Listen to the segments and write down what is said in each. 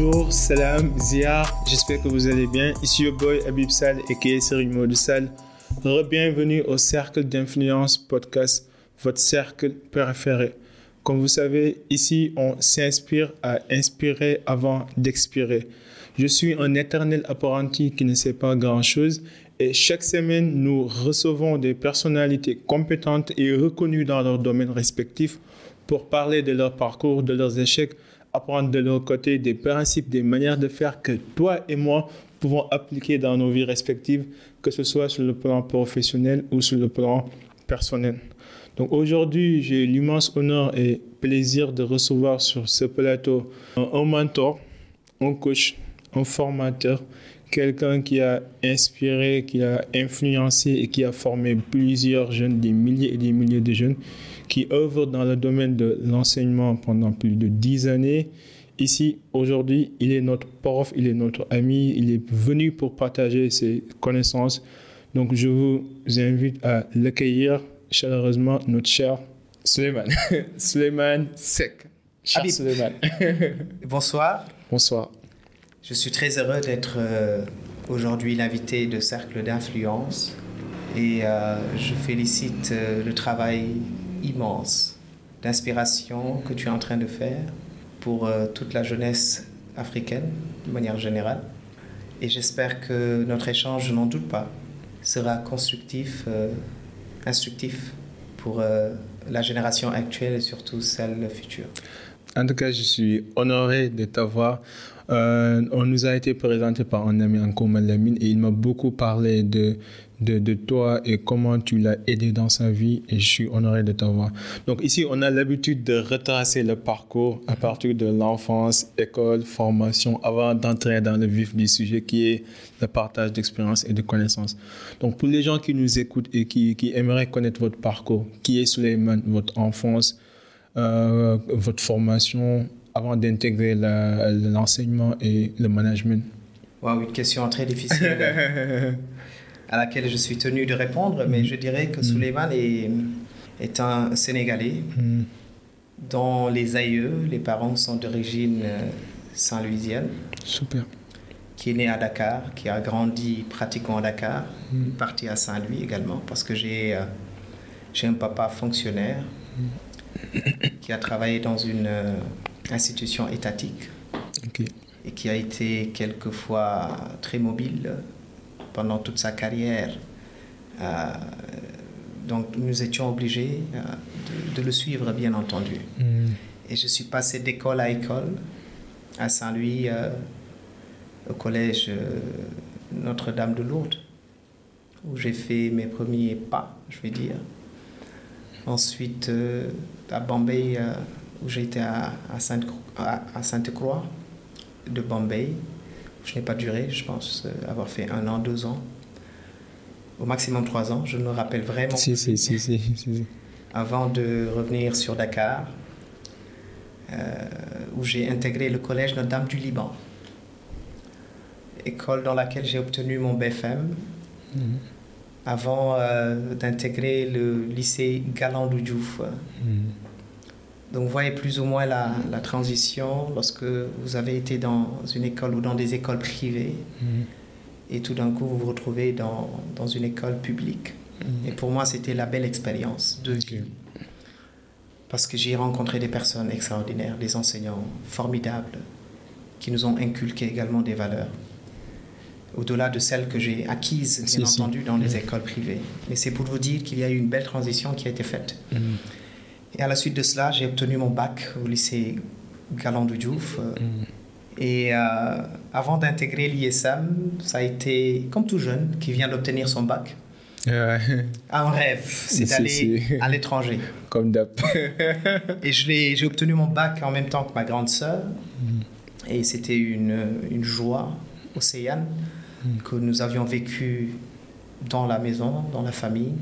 Bonjour, salam, ziar, j'espère que vous allez bien. Ici le boy Abib Sal et est Serimo Sal. Bienvenue au Cercle d'Influence Podcast, votre cercle préféré. Comme vous savez, ici on s'inspire à inspirer avant d'expirer. Je suis un éternel apprenti qui ne sait pas grand-chose et chaque semaine nous recevons des personnalités compétentes et reconnues dans leur domaine respectif pour parler de leur parcours, de leurs échecs, apprendre de leur côté des principes, des manières de faire que toi et moi pouvons appliquer dans nos vies respectives, que ce soit sur le plan professionnel ou sur le plan personnel. Donc aujourd'hui, j'ai l'immense honneur et plaisir de recevoir sur ce plateau un mentor, un coach, un formateur, quelqu'un qui a inspiré, qui a influencé et qui a formé plusieurs jeunes, des milliers et des milliers de jeunes qui œuvre dans le domaine de l'enseignement pendant plus de dix années. Ici, aujourd'hui, il est notre prof, il est notre ami, il est venu pour partager ses connaissances. Donc, je vous invite à l'accueillir chaleureusement, notre cher Suleiman. Suleiman Sek. Cher Suleiman. Bonsoir. Bonsoir. Je suis très heureux d'être euh, aujourd'hui l'invité de Cercle d'influence et euh, je félicite euh, le travail immense d'inspiration que tu es en train de faire pour euh, toute la jeunesse africaine de manière générale. Et j'espère que notre échange, je n'en doute pas, sera constructif, euh, instructif pour euh, la génération actuelle et surtout celle future. En tout cas, je suis honoré de t'avoir. on nous a été présenté par un ami en commun, Lamine, et il m'a beaucoup parlé de de, toi et comment tu l'as aidé dans sa vie et je suis honoré de t'avoir. Donc ici, on a l'habitude de retracer le parcours à partir de l'enfance, école, formation, avant d'entrer dans le vif du sujet qui est le partage d'expériences et de connaissances. Donc pour les gens qui nous écoutent et qui, qui aimeraient connaître votre parcours, qui est Suleiman, votre enfance, euh, votre formation avant d'intégrer l'enseignement et le management? Wow, une question très difficile. à laquelle je suis tenu de répondre, mais je dirais que mm. Suleiman est, est un Sénégalais mm. dont les aïeux, les parents sont d'origine euh, saint-louisienne. Super. Qui est né à Dakar, qui a grandi pratiquement à Dakar, mm. parti à Saint-Louis également, parce que j'ai euh, j'ai un papa fonctionnaire qui a travaillé dans une euh, institution étatique et qui a été quelquefois très mobile pendant toute sa carrière. Euh, donc nous étions obligés euh, de, le suivre, bien entendu. Mm. Et je suis passé d'école à école à Saint-Louis, euh, au collège Notre-Dame de Lourdes, où j'ai fait mes premiers pas, je vais dire. Ensuite, à Bombay, où j'étais à, à Sainte-Croix de Bombay, je n'ai pas duré, je pense euh, avoir fait un an, deux ans, au maximum trois ans. Je me rappelle vraiment. Si, si, si, si, Avant de revenir sur Dakar, euh, où j'ai intégré le collège Notre-Dame du Liban, école dans laquelle j'ai obtenu mon BFM. Mhm. Avant euh, d'intégrer le lycée Galandou Diouf. Mhm. Donc vous voyez plus ou moins la, la, transition lorsque vous avez été dans une école ou dans des écoles privées mhm. et tout d'un coup vous vous retrouvez dans, dans une école publique. Mhm. Et pour moi c'était la belle expérience de vie. Parce que j'ai rencontré des personnes extraordinaires, des enseignants formidables qui nous ont inculqué également des valeurs. Au-delà de celles que j'ai acquises, bien entendu, dans les mhm. écoles privées. Mais c'est pour vous dire qu'il y a eu une belle transition qui a été faite. Et à la suite de cela, j'ai obtenu mon bac au lycée Galandou Diouf. Euh, mm. Et euh, avant d'intégrer l'ISM, ça a été comme tout jeune qui vient d'obtenir son bac. Un rêve, c'est d'aller à l'étranger. Comme d'hab. et j'ai obtenu mon bac en même temps que ma grande sœur. Mm. Et c'était une, une, joie océane mm. Que nous avions vécu dans la maison, dans la famille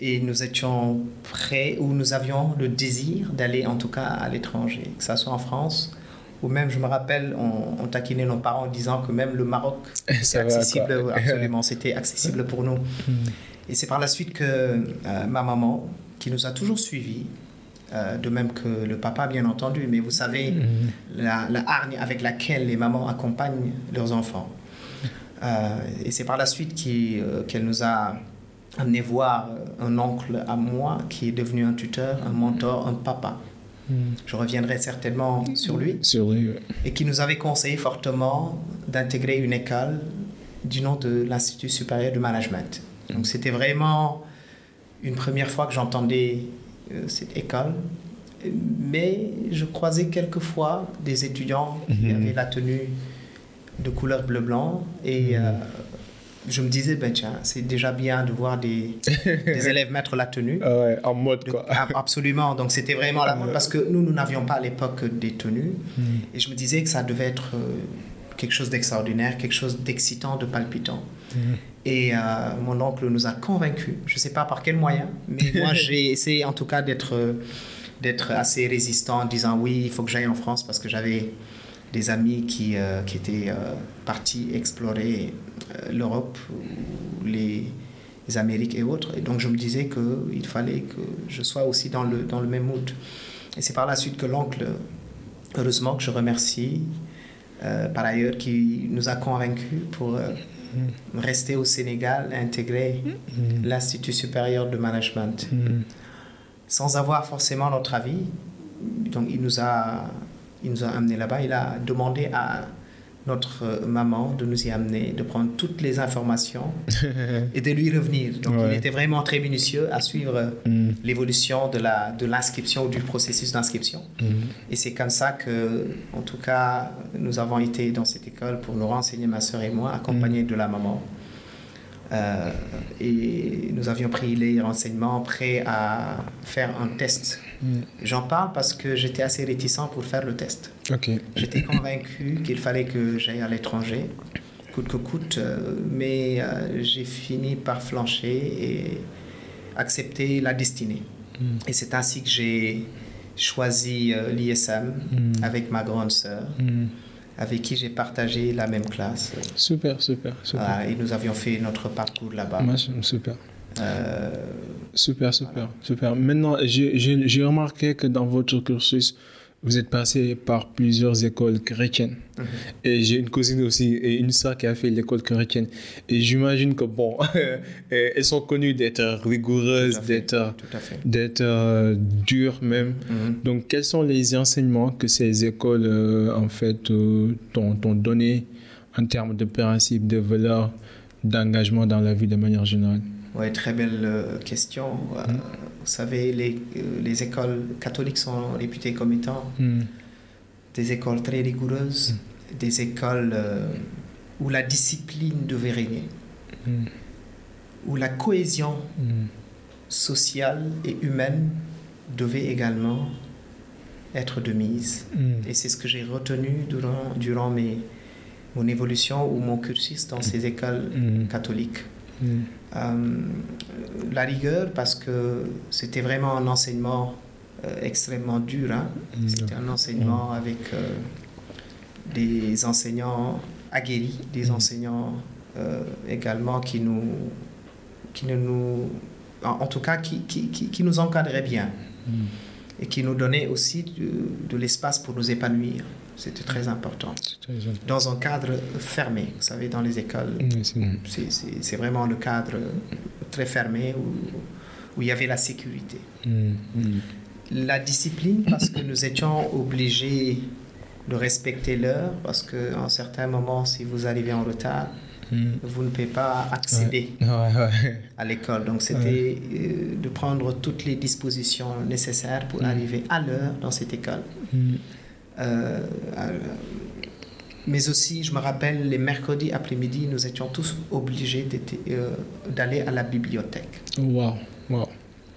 et nous étions prêts ou nous avions le désir d'aller en tout cas à l'étranger, que ce soit en France ou même, je me rappelle, on, taquinait nos parents en disant que même le Maroc était accessible, absolument, c'était accessible pour nous. Hmm. Et c'est par la suite que euh, ma maman, qui nous a toujours suivis, euh, de même que le papa, bien entendu. Mais vous savez, la, la hargne avec laquelle les mamans accompagnent leurs enfants. Euh, et c'est par la suite euh, qu'elle nous a amené voir euh, un oncle à moi qui est devenu un tuteur, un mentor, un papa. Mhm. Je reviendrai certainement sur lui. Sur lui, ouais. Et qui nous avait conseillé fortement d'intégrer une école du nom de l'Institut supérieur de management. Donc c'était vraiment une première fois que j'entendais euh, cette école. Mais je croisais quelquefois des étudiants qui Mhm. avaient la tenue de couleur bleu-blanc. Et euh, je me disais, ben tiens, c'est déjà bien de voir des, des élèves mettre la tenue. Ah ouais, en mode De- quoi. ab- absolument. Donc c'était vraiment la mode parce que nous, nous n'avions pas à l'époque des tenues. Et je me disais que ça devait être euh, quelque chose d'extraordinaire, quelque chose d'excitant, de palpitant. Et euh, mon oncle nous a convaincus. Je ne sais pas par quel moyen, mais moi j'ai essayé en tout cas d'être d'être assez résistant en disant oui, il faut que j'aille en France parce que j'avais des amis qui, euh, qui étaient euh, partis explorer euh, l'Europe les, les Amériques et autres. Et donc je me disais qu'il fallait que je sois aussi dans le, dans le même mood. Et c'est par la suite que l'oncle, heureusement que je remercie, par ailleurs, qui nous a convaincus pour euh, rester au Sénégal intégrer l'Institut supérieur de management Mhm. sans avoir forcément notre avis. Donc il nous a, il nous a amené là-bas. Il a demandé à notre euh, maman de nous y amener, de prendre toutes les informations et de lui revenir. Donc il était vraiment très minutieux à suivre Mhm. l'évolution de la de l'inscription ou du processus d'inscription. Mhm. Et c'est comme ça que, en tout cas, nous avons été dans cette école pour nous renseigner, ma sœur et moi, accompagnés de la maman. Euh, et nous avions pris les renseignements prêts à faire un test. Mhm. J'en parle parce que j'étais assez réticent pour faire le test. Ok. J'étais convaincu qu'il fallait que j'aille à l'étranger, coûte que coûte, euh, mais euh, j'ai fini par flancher et accepter la destinée. Mhm. Et c'est ainsi que j'ai choisi euh, l'ISM Mhm. avec ma grande sœur, avec qui j'ai partagé la même classe. Super, super, super. Voilà, et nous avions fait notre parcours là-bas. Super. Euh, Super, super, super. Maintenant, j'ai- remarqué que dans votre cursus, vous êtes passé par plusieurs écoles chrétiennes. Mhm. Et j'ai une cousine aussi et une sœur qui a fait l'école chrétienne. Et j'imagine que, bon, elles sont connues d'être rigoureuses, d'être d'être euh, dures même. Mhm. Donc, quels sont les enseignements que ces écoles, euh, en fait, euh, t'ont t'ont donné en termes de principes, de valeurs, d'engagement dans la vie de manière générale? Ouais, très belle euh, question. Euh, Vous savez, les, euh, les écoles catholiques sont réputées comme étant Hmm. des écoles très rigoureuses, des écoles où la discipline devait régner, Hmm. où la cohésion Hmm. sociale et humaine devait également être de mise. Hmm. Et c'est ce que j'ai retenu durant, durant mes, mon évolution ou mon cursus dans ces écoles Hmm. catholiques. Euh, la rigueur, parce que c'était vraiment un enseignement euh, extrêmement dur. hein. Mm. C'était un enseignement avec euh, des enseignants aguerris, des Mm. enseignants également qui nous, qui ne nous, en, tout cas, qui, qui, qui, nous encadraient bien et qui nous donnaient aussi de, de l'espace pour nous épanouir. C'était très important. Dans un cadre fermé, vous savez, dans les écoles, Oui, c'est vraiment le cadre très fermé où, où il y avait la sécurité. Hmm. Hmm. La discipline, parce que nous étions obligés de respecter l'heure, parce qu'à un certain moment, si vous arrivez en retard, Hmm. vous ne pouvez pas accéder Ouais, ouais. à l'école. Donc c'était euh, de prendre toutes les dispositions nécessaires pour Mm. arriver à l'heure dans cette école. Hmm. Euh, euh, mais aussi, je me rappelle, les mercredis après-midi, nous étions tous obligés euh, d'aller à la bibliothèque. Wow, wow.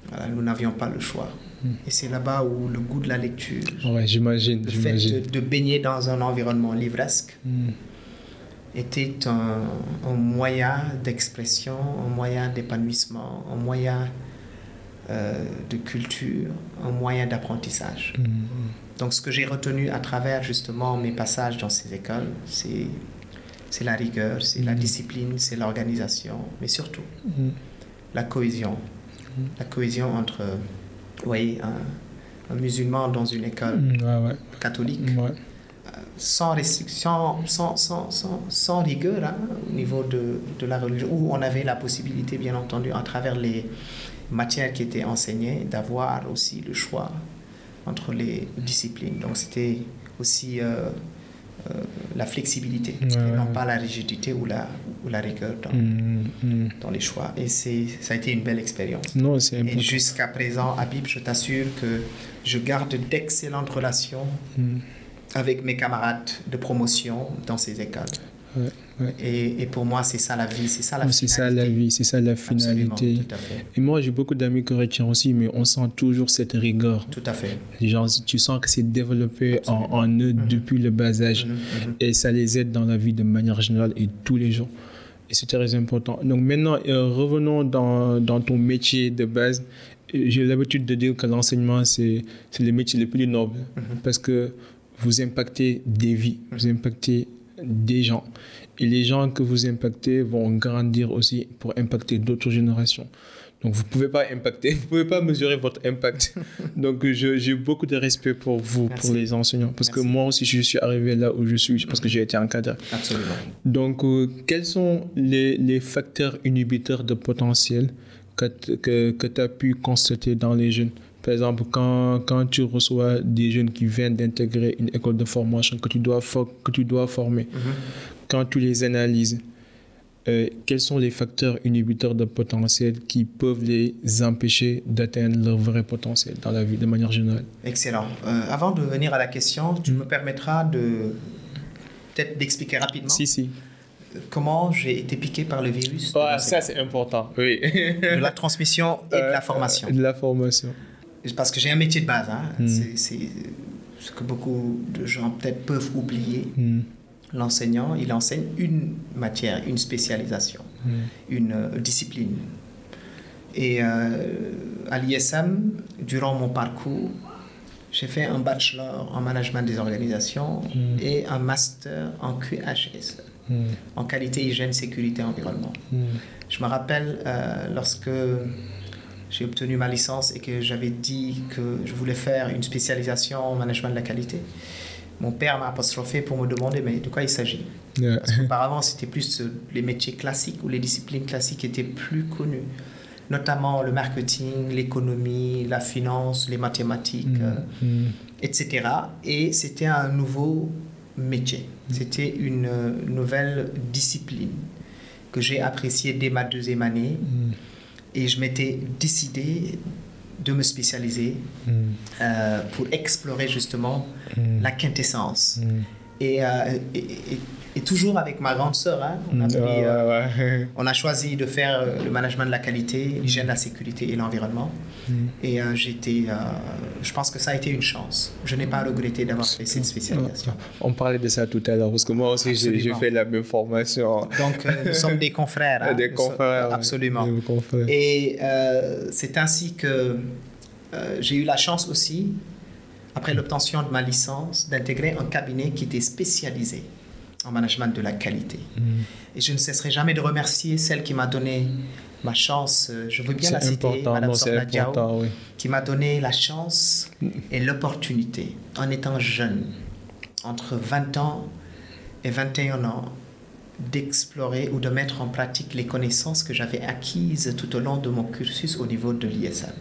Voilà, nous n'avions pas le choix. Mm. Et c'est là-bas où le goût de la lecture, Ouais, j'imagine, le fait de, de baigner dans un environnement livresque, Hmm. était un, un moyen d'expression, un moyen d'épanouissement, un moyen euh, de culture, un moyen d'apprentissage. Hmm. Donc ce que j'ai retenu à travers justement mes passages dans ces écoles, c'est c'est la rigueur, c'est la Mhm. discipline, c'est l'organisation, mais surtout Hmm. la cohésion. Mhm. La cohésion entre, vous voyez, un, musulman dans une école Mm, ouais, ouais. catholique, Ouais. sans restriction, sans, sans, sans, sans rigueur hein, au niveau de, de la religion, où on avait la possibilité, bien entendu, à travers les matières qui étaient enseignées, d'avoir aussi le choix entre les disciplines. Donc c'était aussi euh, euh, la flexibilité, Ouais, et non pas la rigidité ou la, ou la rigueur dans, Mm, mm. dans les choix. Et ça a été une belle expérience. Non, c'est Et jusqu'à présent, Habib, je t'assure que je garde d'excellentes relations Mm. avec mes camarades de promotion dans ces écoles. Ouais, ouais. Et, et pour moi, c'est ça la vie, c'est ça la Non, C'est ça la finalité. vie, c'est ça la finalité. tout à fait. Et moi, j'ai beaucoup d'amis chrétiens aussi, mais on sent toujours cette rigueur. Tout à fait. Les gens, tu sens que c'est développé en, en eux Mhm. depuis le bas âge. Mhm, mhm. Et ça les aide dans la vie de manière générale et tous les jours. Et c'est très important. Donc maintenant, euh, revenons dans, dans ton métier de base. Euh, J'ai l'habitude de dire que l'enseignement, c'est le métier le plus noble parce que vous impactez des vies, vous impactez des gens. Et les gens que vous impactez vont grandir aussi pour impacter d'autres générations. Donc vous ne pouvez pas impacter, vous ne pouvez pas mesurer votre impact. Donc j'ai beaucoup de respect pour vous, Merci. pour les enseignants. Parce que moi aussi, je suis arrivé là où je suis parce que j'ai été encadré. Absolument. Donc, euh, quels sont les, les facteurs inhibiteurs de potentiel que, que tu as pu constater dans les jeunes? Par exemple, quand, quand tu reçois des jeunes qui viennent d'intégrer une école de formation que tu dois, que tu dois former, Mhm. quand tu les analyses, euh, quels sont les facteurs inhibiteurs de potentiel qui peuvent les empêcher d'atteindre leur vrai potentiel dans la vie de manière générale? Excellent. Euh, avant de venir à la question, tu me permettras de peut-être d'expliquer rapidement Si, si. comment j'ai été piqué par le virus l'enseignement, ça, c'est important. Oui. de la transmission et de Euh, la formation. De la formation. Parce que j'ai un métier de base. hein. Mm. C'est- ce que beaucoup de gens peut-être peuvent oublier. Hmm. L'enseignant, il enseigne une matière, une spécialisation, Hmm. une euh, discipline. Et euh, à l'ISM, durant mon parcours, j'ai fait un bachelor en management des organisations et un master en QHS, Hmm. en qualité, hygiène, sécurité, environnement. Hmm. Je me rappelle euh, lorsque j'ai obtenu ma licence et que j'avais dit que je voulais faire une spécialisation en management de la qualité. Mon père m'a apostrophé pour me demander mais de quoi il s'agit? Yeah. Parce qu'auparavant, c'était plus euh, les métiers classiques ou les disciplines classiques étaient plus connues, notamment le marketing, l'économie, la finance, les mathématiques, euh, Hmm. etc. Et c'était un nouveau métier. C'était une euh, nouvelle discipline que j'ai appréciée dès ma deuxième année. Et je m'étais décidé de me spécialiser Hmm. euh, pour explorer justement Hmm. la quintessence. Hmm. Et, euh, et, et- et toujours avec ma grande sœur, hein, on, a pris, Ouais, euh, ouais, ouais. on a choisi de faire euh, le management de la qualité, l'hygiène, la sécurité et l'environnement. Hmm. Et j'étais, je pense que ça a été une chance. Je n'ai pas regretté d'avoir fait cette spécialisation. On parlait de ça tout à l'heure, parce que moi aussi, j'ai fait la même formation. Donc, nous sommes des confrères. hein. Des confrères. Absolument. Des confrères. Et c'est ainsi que j'ai eu la chance aussi, après l'obtention de ma licence, d'intégrer un cabinet qui était spécialisé en management de la qualité. Hmm. Et je ne cesserai jamais de remercier celle qui m'a donné ma chance. euh, Je veux bien la citer, Madame Diao, oui. qui m'a donné la chance et l'opportunité, en étant jeune, entre 20 ans et 21 ans, d'explorer ou de mettre en pratique les connaissances que j'avais acquises tout au long de mon cursus au niveau de l'ISM.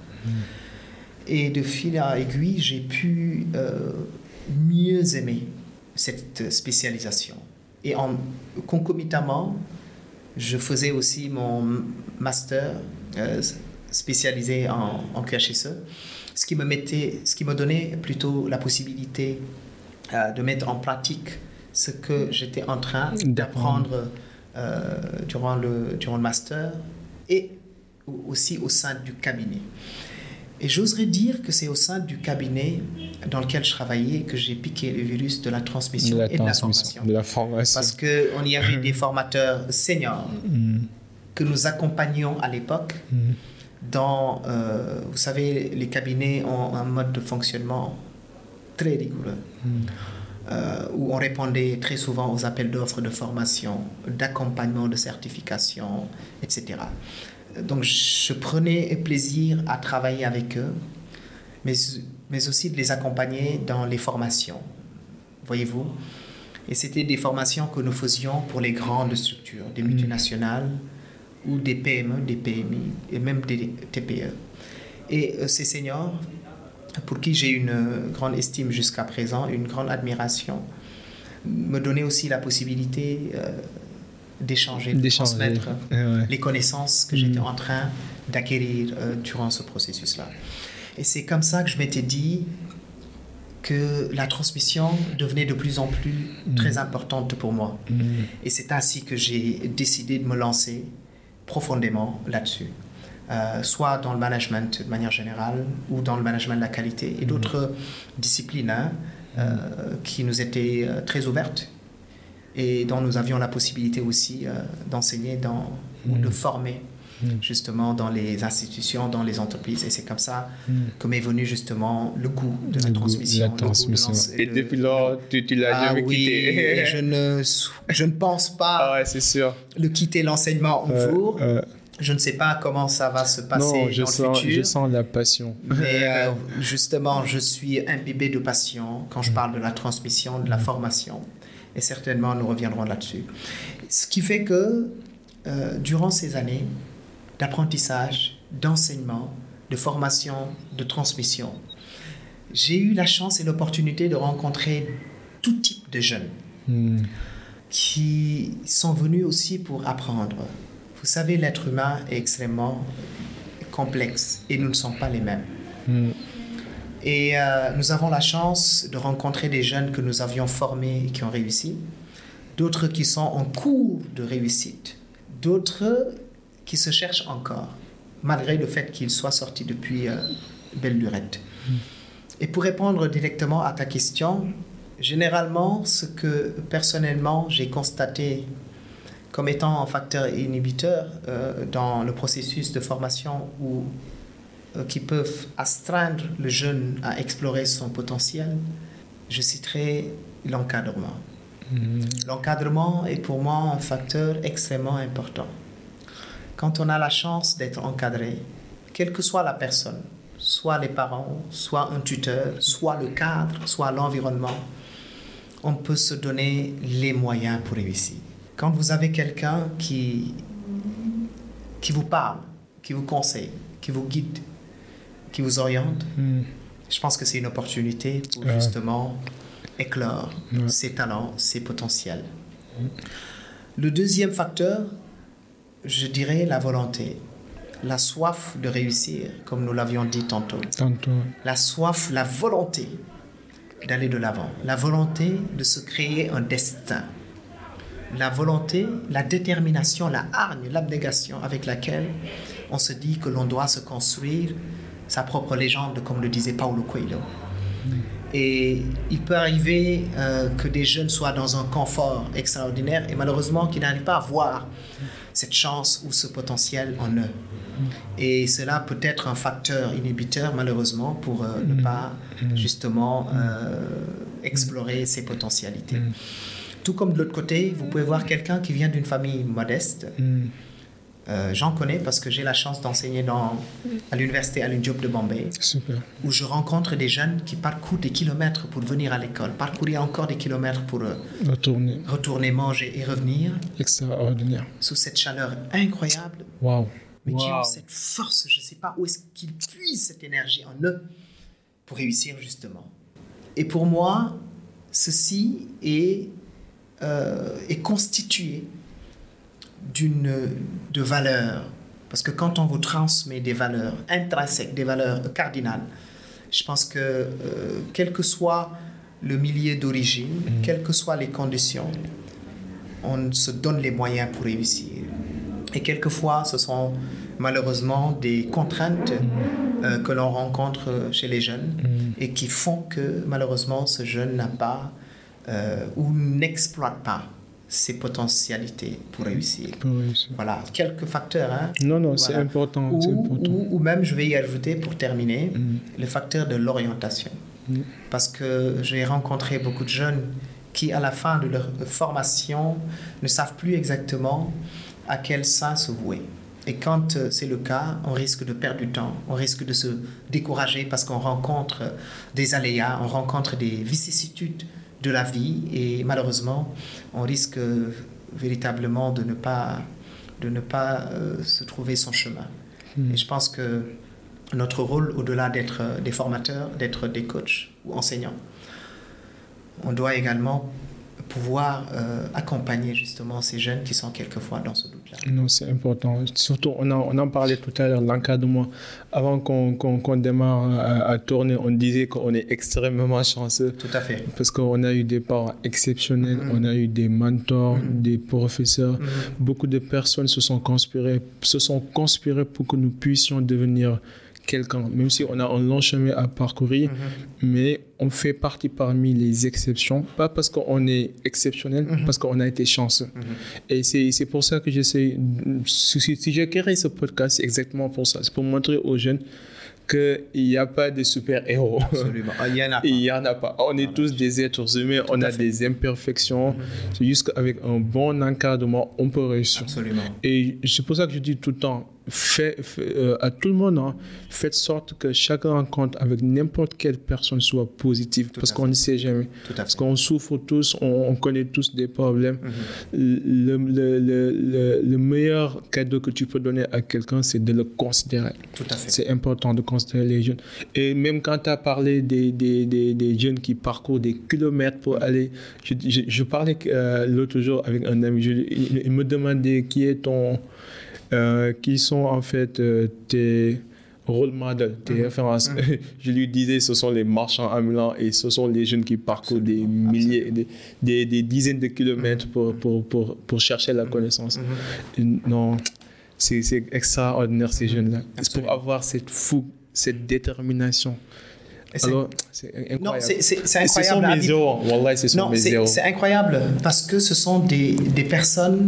Et de fil à aiguille, j'ai pu euh, mieux aimer cette spécialisation. Et en concomitamment, je faisais aussi mon master euh, spécialisé en, en QHSE, ce qui me mettait, ce qui me donnait plutôt la possibilité euh, de mettre en pratique ce que j'étais en train d'apprendre durant, le, durant le master et au- aussi au sein du cabinet. Et j'oserais dire que c'est au sein du cabinet dans lequel je travaillais que j'ai piqué le virus de la transmission De la et de la transmission, de la formation. Parce qu'on y avait des formateurs seniors Hmm. que nous accompagnions à l'époque Hmm. dans, euh, vous savez, les cabinets ont un mode de fonctionnement très rigoureux, euh, où on répondait très souvent aux appels d'offres de formation, d'accompagnement, de certification, etc. Donc je prenais plaisir à travailler avec eux, mais mais aussi de les accompagner dans les formations. Voyez-vous Et c'était des formations que nous faisions pour les grandes structures, des multinationales ou des PME, des PMI et même des TPE. Et euh, ces seniors, pour qui j'ai une grande estime jusqu'à présent, une grande admiration, me donnaient aussi la possibilité euh, d'échanger, de transmettre les connaissances que j'étais mm. en train d'acquérir euh, durant ce processus-là. Et c'est comme ça que je m'étais dit que la transmission devenait de plus en plus mm. très importante pour moi. Mm. Et c'est ainsi que j'ai décidé de me lancer profondément là-dessus. Euh, soit dans le management de manière générale ou dans le management de la qualité et d'autres disciplines hein, euh, qui nous étaient très ouvertes et dont nous avions la possibilité aussi euh, d'enseigner dans, ou de mm. former mm. justement dans les institutions, dans les entreprises. Et c'est comme ça mm. que m'est venu justement le goût de la transmission. et depuis lors, tu, tu l'as ah jamais quitté. je, ne, je ne pense pas ah ouais, c'est sûr. le quitter l'enseignement en cours. Je ne sais pas comment ça va se passer non, je dans sens, le futur. Je sens la passion. Mais euh, justement, je suis imbibé de passion quand je parle de la transmission, de la formation et certainement nous reviendrons là-dessus. Ce qui fait que euh, durant ces années d'apprentissage, d'enseignement, de formation, de transmission, j'ai eu la chance et l'opportunité de rencontrer tout type de jeunes hmm. qui sont venus aussi pour apprendre. Vous savez, l'être humain est extrêmement complexe et nous ne sommes pas les mêmes. Hmm. Et euh, nous avons la chance de rencontrer des jeunes que nous avions formés et qui ont réussi, d'autres qui sont en cours de réussite, d'autres qui se cherchent encore, malgré le fait qu'ils soient sortis depuis euh, belle lurette. Et pour répondre directement à ta question, généralement, ce que personnellement j'ai constaté comme étant un facteur inhibiteur euh, dans le processus de formation ou qui peuvent astreindre le jeune à explorer son potentiel, je citerai l'encadrement. Hmm. L'encadrement est pour moi un facteur extrêmement important. Quand on a la chance d'être encadré, quelle que soit la personne, soit les parents, soit un tuteur, soit le cadre, soit l'environnement, on peut se donner les moyens pour réussir. Quand vous avez quelqu'un qui, qui vous parle, qui vous conseille, qui vous guide, qui vous oriente, hmm. je pense que c'est une opportunité pour justement éclore ses talents, ses potentiels. Hmm. Le deuxième facteur, je dirais la volonté, la soif de réussir, comme nous l'avions dit tantôt. tantôt. La soif, la volonté d'aller de l'avant, la volonté de se créer un destin, la volonté, la détermination, la hargne, l'abnégation avec laquelle on se dit que l'on doit se construire sa propre légende, comme le disait Paulo Coelho. Et il peut arriver euh, que des jeunes soient dans un confort extraordinaire et malheureusement qu'ils n'arrivent pas à voir cette chance ou ce potentiel en eux. Et cela peut être un facteur inhibiteur malheureusement pour euh, ne pas justement euh, explorer ses potentialités. Tout comme de l'autre côté, vous pouvez voir quelqu'un qui vient d'une famille modeste. Euh, j'en connais parce que j'ai la chance d'enseigner à l'université Alun Diop de Bombay, où je rencontre des jeunes qui parcourent des kilomètres pour venir à l'école, parcourir encore des kilomètres pour euh, retourner. retourner, manger et revenir. Extraordinaire. Sous cette chaleur incroyable. Wow. Mais qui ont cette force, je ne sais pas où est-ce qu'ils puisent cette énergie en eux pour réussir justement. Et pour moi, ceci est, euh, est constitué de valeurs. Parce que quand on vous transmet des valeurs intrinsèques, des valeurs cardinales, je pense que euh, quel que soit le milieu d'origine, mm. quelles que soient les conditions, on se donne les moyens pour réussir. Et quelquefois, ce sont malheureusement des contraintes mm. euh, que l'on rencontre chez les jeunes mm. et qui font que malheureusement ce jeune n'a pas euh, ou n'exploite pas ses potentialités pour réussir. Voilà, quelques facteurs. Hein. Non, non, c'est important, ou, Ou, même, je vais y ajouter pour terminer, mm. le facteur de l'orientation. Mm. Parce que j'ai rencontré beaucoup de jeunes qui, à la fin de leur formation, ne savent plus exactement à quel sein se vouer. Et quand euh, c'est le cas, on risque de perdre du temps, on risque de se décourager parce qu'on rencontre des aléas, on rencontre des vicissitudes de la vie et malheureusement, on risque véritablement de ne pas, de ne pas euh, se trouver son chemin. Hmm. Et je pense que notre rôle, au-delà d'être des formateurs, d'être des coachs ou enseignants, on doit également pouvoir euh, accompagner justement ces jeunes qui sont quelquefois dans ce Non, c'est important. Surtout, on en, on en parlait tout à l'heure, l'encadrement. Avant qu'on qu'on démarre à, à, tourner, on disait qu'on est extrêmement chanceux. Tout à fait. Parce qu'on a eu des parents exceptionnels, mm -hmm. on a eu des mentors, mm -hmm. des professeurs. Mm -hmm. Beaucoup de personnes se sont conspirées, se sont conspirées pour que nous puissions devenir quelqu'un, même si on a un long chemin à parcourir, mm -hmm. mais on fait partie parmi les exceptions, pas parce qu'on est exceptionnel, mm -hmm. parce qu'on a été chanceux. Mm -hmm. Et c'est pour ça que j'essaie, si, j'ai créé ce podcast, c'est exactement pour ça, c'est pour montrer aux jeunes qu'il n'y a pas de super-héros. Absolument. Il n'y en a pas. Il n'y en a pas. On est tous des êtres humains, Tout on a fait. des imperfections. C'est juste qu'avec un bon encadrement, on peut réussir. Absolument. Et c'est pour ça que je dis tout le temps, fait, fait euh, à tout le monde, hein, faites sorte que chaque rencontre avec n'importe quelle personne soit positive, Tout parce qu'on ne sait jamais. Tout Parce qu'on souffre tous, on, on connaît tous des problèmes. Mhm. Le, le, le, le, le meilleur cadeau que tu peux donner à quelqu'un, c'est de le considérer. Tout à fait. C'est important de considérer les jeunes. Et même quand tu as parlé des, des, des, des jeunes qui parcourent des kilomètres pour aller. Je, je, je parlais euh, l'autre jour avec un ami, je- il, il me demandait qui est ton. Euh, qui sont en fait euh, tes role models, tes références. je lui disais, ce sont les marchands ambulants et ce sont les jeunes qui parcourent des milliers, des, des, des dizaines de kilomètres pour, pour, pour, pour chercher la connaissance. Non, c'est extraordinaire ces jeunes-là. C'est pour avoir cette fougue, cette détermination. C'est- Alors, c'est incroyable. Non, c'est ce sont incroyable. mes Habib. zéros. Wallah, ce sont Non, mes c'est zéros. c'est incroyable parce que ce sont des, des personnes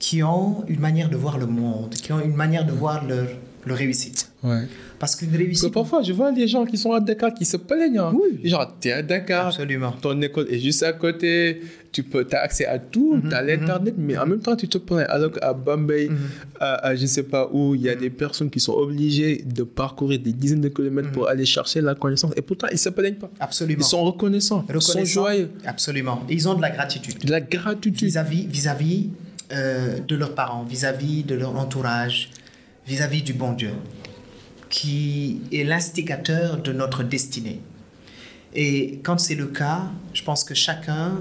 qui ont une manière de voir le monde, qui ont une manière de voir leur, leur réussite. Ouais. Parce qu'une Parce que réussite. parfois, je vois les gens qui sont à Dakar qui se plaignent. hein. Oui. Genre, tu es à Dakar, Absolument. ton école est juste à côté, tu peux, as accès à tout, Mhm, tu as l'Internet, mais en même temps, tu te plains. Alors qu'à Bombay, Mhm. à, à je ne sais pas où, il y a des personnes qui sont obligées de parcourir des dizaines de kilomètres pour aller chercher la connaissance. Et pourtant, ils ne se plaignent pas. Absolument. Ils sont reconnaissants, ils sont joyeux. Absolument. Et ils ont de la gratitude. De la gratitude. vis-à-vis vis-à-vis euh, de leurs parents, vis-à-vis de leur entourage, vis-à-vis du bon Dieu, qui est l'instigateur de notre destinée. Et quand c'est le cas, je pense que chacun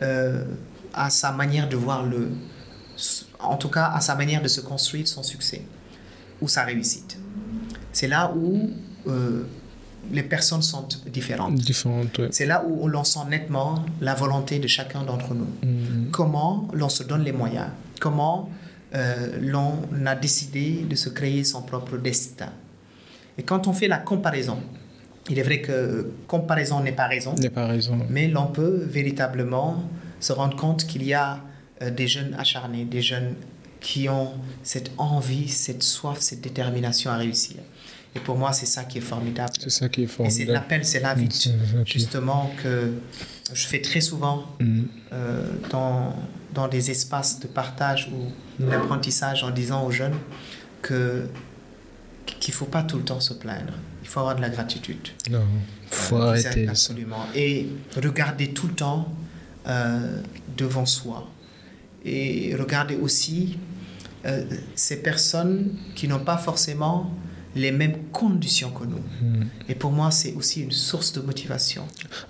euh, a sa manière de voir le, en tout cas, a sa manière de se construire son succès ou sa réussite. C'est là où euh, les personnes sont différentes. Différentes, ouais. C'est là où l'on sent nettement la volonté de chacun d'entre nous. Mhm. Comment l'on se donne les moyens? Comment euh, l'on a décidé de se créer son propre destin? Et quand on fait la comparaison, il est vrai que comparaison n'est pas raison, pas raison. mais l'on peut véritablement se rendre compte qu'il y a euh, des jeunes acharnés, des jeunes qui ont cette envie, cette soif, cette détermination à réussir. Et pour moi, c'est ça qui est formidable. C'est ça qui est Et c'est formidable. l'appel, c'est l'invite, justement, que je fais très souvent Mhm. euh, dans, dans des espaces de partage ou d'apprentissage en disant aux jeunes que qu'il ne faut pas tout le temps se plaindre. Il faut avoir de la gratitude. Non, faut Euh, arrêter vis-à-vis- ça. Absolument. Et regarder tout le temps euh, devant soi. Et regarder aussi ces personnes qui n'ont pas forcément les mêmes conditions que nous. Mhm. Et pour moi, c'est aussi une source de motivation.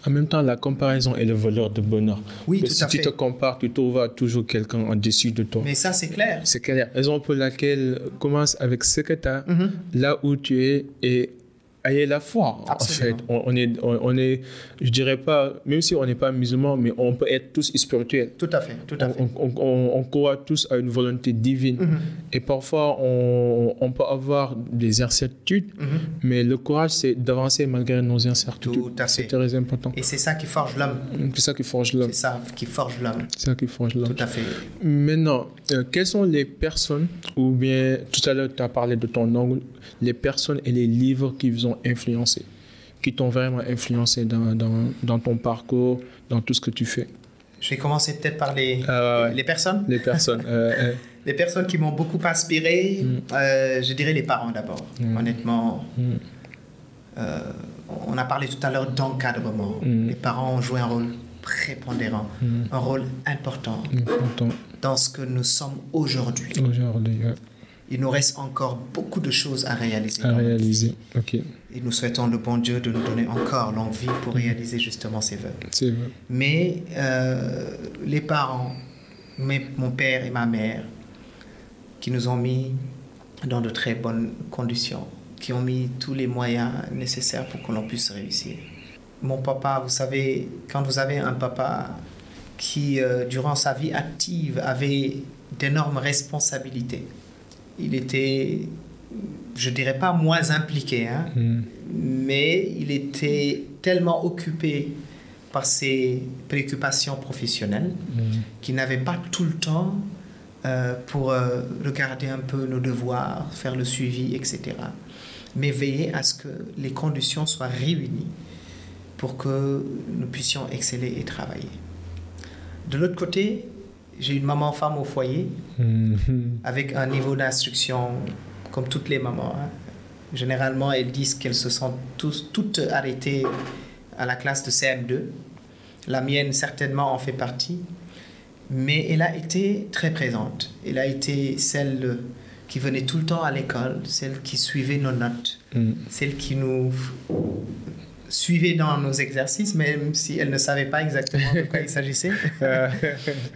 En même temps, la comparaison est le voleur de bonheur. Oui, Parce tout que à si tu fait. te compares, tu trouveras toujours quelqu'un en dessus de toi. Mais ça, c'est clair. C'est clair. Raison pour laquelle commence avec ce que tu as, Mhm. là où tu es, et ayez la foi. En Absolument. fait, on, est, on, on est, je dirais pas, même si on n'est pas musulman, mais on peut être tous spirituels. Tout à fait, tout à fait. On, on, on- on croit tous à une volonté divine. Mhm. Et parfois, on, peut avoir des incertitudes, Mhm. mais le courage, c'est d'avancer malgré nos incertitudes. Tout à C'est fait. très important. Et c'est ça qui forge l'homme. C'est ça qui forge l'homme. C'est ça qui forge l'homme. C'est ça qui forge l'homme. Tout à fait. Maintenant, euh, quelles sont les personnes, ou bien tout à l'heure tu as parlé de ton ongle, les personnes et les livres qui vous ont influencé, qui t'ont vraiment influencé dans, dans, dans ton parcours, dans tout ce que tu fais? Je vais commencer peut-être par les, Ah, les personnes. Les personnes. euh, Les personnes qui m'ont beaucoup inspiré, euh, je dirais les parents d'abord. Honnêtement, euh, on a parlé tout à l'heure d'encadrement. Les parents ont joué un rôle prépondérant, un rôle important, dans ce que nous sommes aujourd'hui. Aujourd'hui, Il nous reste encore beaucoup de choses à réaliser. À réaliser. Ok. Et nous souhaitons le bon Dieu de nous donner encore l'envie pour réaliser justement ces vœux. Mais euh, les parents, mes- mon père et ma mère, qui nous ont mis dans de très bonnes conditions, qui ont mis tous les moyens nécessaires pour que l'on puisse réussir. Mon papa, vous savez, quand vous avez un papa qui, euh, durant sa vie active, avait d'énormes responsabilités, il était, je dirais pas moins impliqué, hein, Mm. mais il était tellement occupé par ses préoccupations professionnelles Mm. qu'il n'avait pas tout le temps euh, pour euh, regarder un peu nos devoirs, faire le suivi, etc. Mais veiller à ce que les conditions soient réunies pour que nous puissions exceller et travailler. De l'autre côté, j'ai une maman femme au foyer Mm. avec un niveau d'instruction comme toutes les mamans. hein. Généralement, elles disent qu'elles se sont tous, toutes arrêtées à la classe de CM2. La mienne, certainement, en fait partie. Mais elle a été très présente. Elle a été celle qui venait tout le temps à l'école, celle qui suivait nos notes, Mm. celle qui nous suivait dans nos exercices, même si elle ne savait pas exactement de quoi il s'agissait. Euh,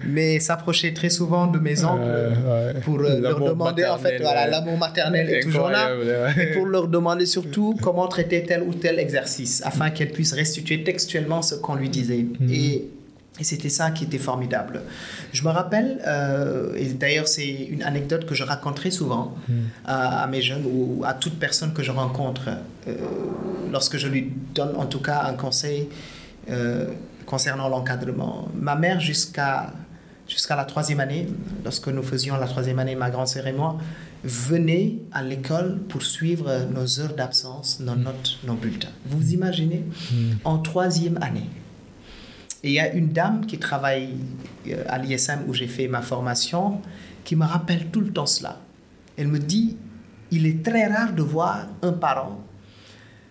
Mais s'approchait très souvent de mes oncles euh, ouais. pour euh, leur demander en fait voilà l'amour maternel est toujours là ouais. et pour leur demander surtout comment traiter tel ou tel exercice afin qu'elle puisse restituer textuellement ce qu'on lui disait Mhm. et et c'était ça qui était formidable. Je me rappelle, euh, et d'ailleurs c'est une anecdote que je raconte très souvent Mhm. à, à mes jeunes ou à toute personne que je rencontre, euh, lorsque je lui donne en tout cas un conseil euh, concernant l'encadrement. Ma mère, jusqu'à jusqu'à la troisième année, lorsque nous faisions la troisième année, ma grande sœur et moi, venait à l'école pour suivre nos heures d'absence, nos notes, nos bulletins. Vous vous imaginez En troisième année. Et il y a une dame qui travaille euh, à l'ISM où j'ai fait ma formation qui me rappelle tout le temps cela. Elle me dit, il est très rare de voir un parent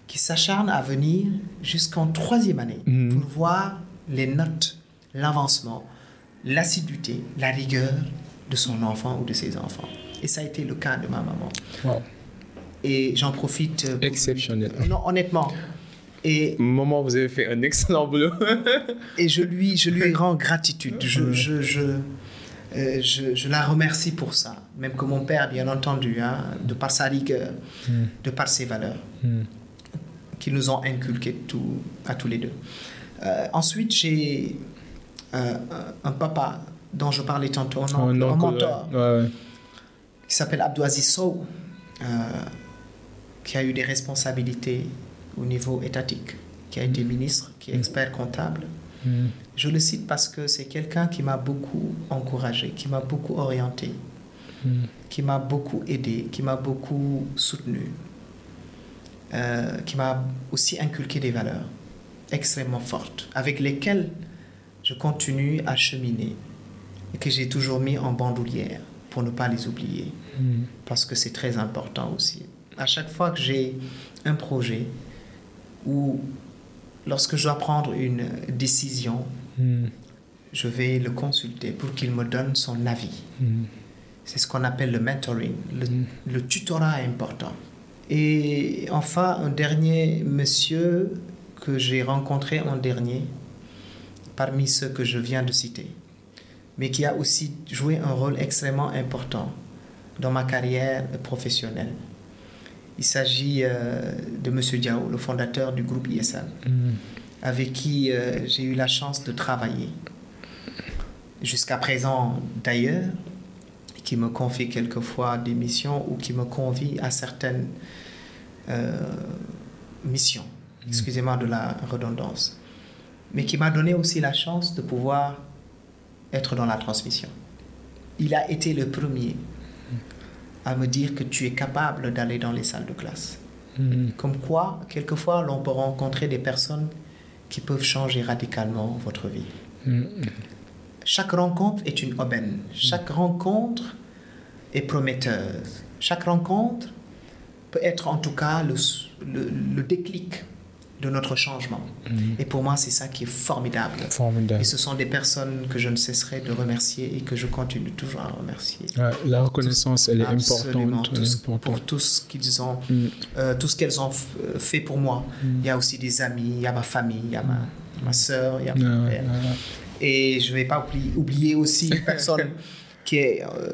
qui s'acharne à venir jusqu'en troisième année Mhm. pour voir les notes, l'avancement, l'assiduité, la rigueur de son enfant ou de ses enfants. Et ça a été le cas de ma maman. Wow. Et j'en profite. pour- Exceptionnel. Non, honnêtement. Et Maman, vous avez fait un excellent boulot. et je lui, je lui rends gratitude. Je, je, je, euh, je, je la remercie pour ça. Même que mon père, bien entendu, hein, de par sa rigueur, de par ses valeurs, Mm. qui nous ont inculqué tout, à tous les deux. Euh, ensuite, j'ai euh, un papa dont je parlais tantôt, un, oncle, Un mentor, ouais. Ouais, ouais. qui s'appelle Abdouaziz Sow, euh, qui a eu des responsabilités au niveau étatique, qui a été ministre, qui est expert comptable. Mm. Je le cite parce que c'est quelqu'un qui m'a beaucoup encouragé, qui m'a beaucoup orienté, Mm. qui m'a beaucoup aidé, qui m'a beaucoup soutenu, euh, qui m'a aussi inculqué des valeurs extrêmement fortes, avec lesquelles je continue à cheminer et que j'ai toujours mis en bandoulière pour ne pas les oublier, Mm. parce que c'est très important aussi. À chaque fois que j'ai un projet ou lorsque je dois prendre une décision, Mm. je vais le consulter pour qu'il me donne son avis. Mm. C'est ce qu'on appelle le mentoring. Le, le tutorat est important. Et enfin, un dernier monsieur que j'ai rencontré en dernier, parmi ceux que je viens de citer, mais qui a aussi joué un rôle extrêmement important dans ma carrière professionnelle. Il s'agit euh, de monsieur Diao, le fondateur du groupe ISM Mm. avec qui euh, j'ai eu la chance de travailler. Jusqu'à présent, d'ailleurs, qui me confie quelquefois des missions ou qui me convie à certaines euh, missions, excusez-moi de la redondance, mais qui m'a donné aussi la chance de pouvoir être dans la transmission. Il a été le premier à me dire que tu es capable d'aller dans les salles de classe. Mm. Comme quoi, quelquefois, l'on peut rencontrer des personnes qui peuvent changer radicalement votre vie. Mm. Chaque rencontre est une aubaine. Chaque rencontre est prometteur. Chaque rencontre peut être en tout cas le, le, le déclic de notre changement. Mhm. Et pour moi, c'est ça qui est formidable. Formidable. Et ce sont des personnes que je ne cesserai de remercier et que je continue toujours à remercier. Ouais, la reconnaissance, elle est importante. tout pour tout ce qu'ils ont, Mm. euh, tout ce qu'elles ont euh, fait pour moi. Il y a aussi des amis, il y a ma famille, il y a ma, ma soeur, il y a Ouais, mon ouais. Et je ne vais pas oublier, oublier aussi une personne qui est, euh,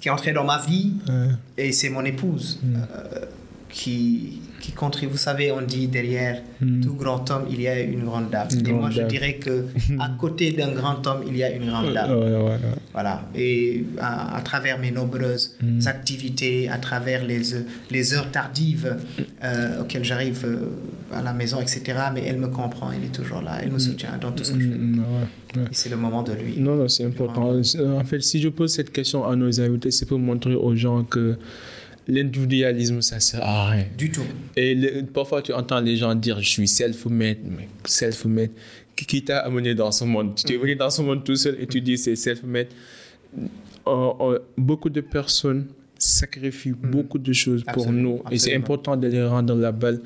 qui est entrée dans ma vie, Ouais. et c'est mon épouse Mm. euh, qui, qui contribue. Vous savez, on dit derrière Mm. tout grand homme, il y a une grande dame. Une et moi, je dirais que à côté d'un grand homme, il y a une grande dame. ouais, ouais, ouais. Voilà. Et à, à travers mes nombreuses Mm. activités, à travers les, les heures tardives euh, auxquelles j'arrive euh, à la maison, etc. Mais elle me comprend, elle est toujours là, elle me soutient dans tout ce que je fais. Et c'est le moment de lui. Non, non, c'est important. En fait, si je pose cette question à nos invités, c'est pour montrer aux gens que l'individualisme, ça sert à rien. Du tout. Et le- parfois, tu entends les gens dire Je suis self-made, mais self-made. Qui, qui t'a amené dans ce monde? Tu es venu dans ce monde tout seul et tu dis c'est self-made. Euh, euh, beaucoup de personnes sacrifient beaucoup de choses pour Absolument, nous et c'est important de les rendre la balle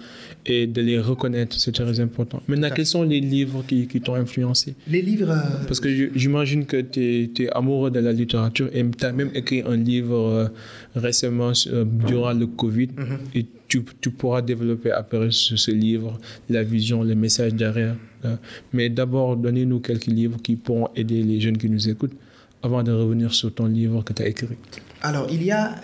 et de les reconnaître, c'est très important. Maintenant, quels sont les livres qui, qui t'ont influencé? Les livres. euh, Parce que j'imagine que tu es, amoureux de la littérature et tu as même écrit un livre euh, récemment euh, durant le Covid Mhm. et tu, tu pourras développer après ce, ce livre la vision, le message derrière. Mais d'abord, donnez-nous quelques livres qui pourront aider les jeunes qui nous écoutent avant de revenir sur ton livre que tu as écrit. Alors, il y a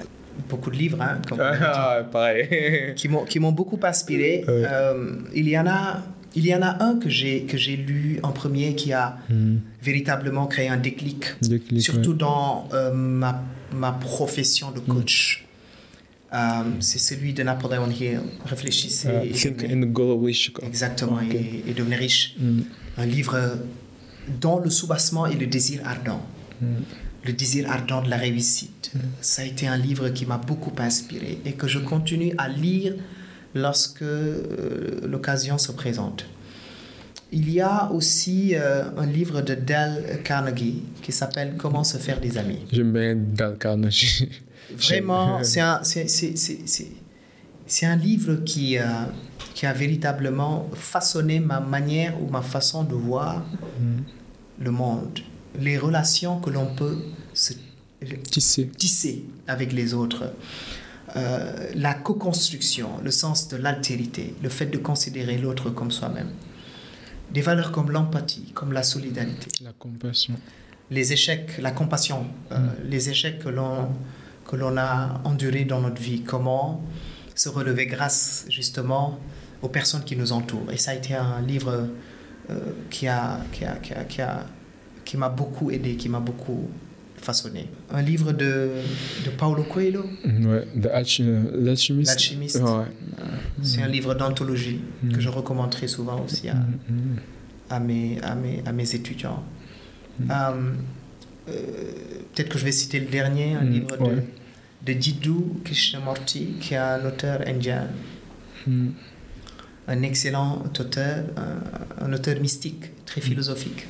beaucoup de livres, hein, comme Ah, pareil. qui m'ont qui m'ont beaucoup inspiré. Euh, il y en a. Il y en a un que j'ai que j'ai lu en premier qui a Hmm, véritablement créé un déclic, déclic, surtout ouais. dans euh, ma, ma profession de coach. Euh, c'est celui de Napoleon Hill. Réfléchissez. Euh, et Think devenez- and Go Wish. quoi. exactement, et, et devenir riche. Hmm, Un livre dont le soubassement est le désir ardent. Le désir ardent de la réussite. Ça a été un livre qui m'a beaucoup inspiré et que je continue à lire lorsque euh, l'occasion se présente. Il y a aussi euh, un livre de Dale Carnegie qui s'appelle Comment se faire des amis. J'aime bien Dal Carnegie. Vraiment, c'est un, un livre qui, euh, qui a véritablement façonné ma manière ou ma façon de voir le monde, les relations que l'on peut se tisser avec les autres. Euh, la co-construction, le sens de l'altérité, le fait de considérer l'autre comme soi-même. Des valeurs comme l'empathie, comme la solidarité, La compassion. les échecs, la compassion, euh, les échecs que l'on que l'on a endurés dans notre vie, comment se relever grâce justement aux personnes qui nous entourent. Et ça a été un livre euh, qui a qui a qui a qui a qui m'a beaucoup aidé, qui m'a beaucoup façonné. Un livre de de Paulo Coelho, Ouais, L'Alchimiste. L'Alchimiste. Ouais. c'est un livre d'anthologie que je recommande très souvent aussi à, Mhm. à mes, à mes, à mes étudiants. Euh, euh, Peut-être que je vais citer le dernier, un Mm, livre de, ouais. de Jiddu Krishnamurti, qui est un auteur indien, un excellent auteur, un, un auteur mystique, très philosophique.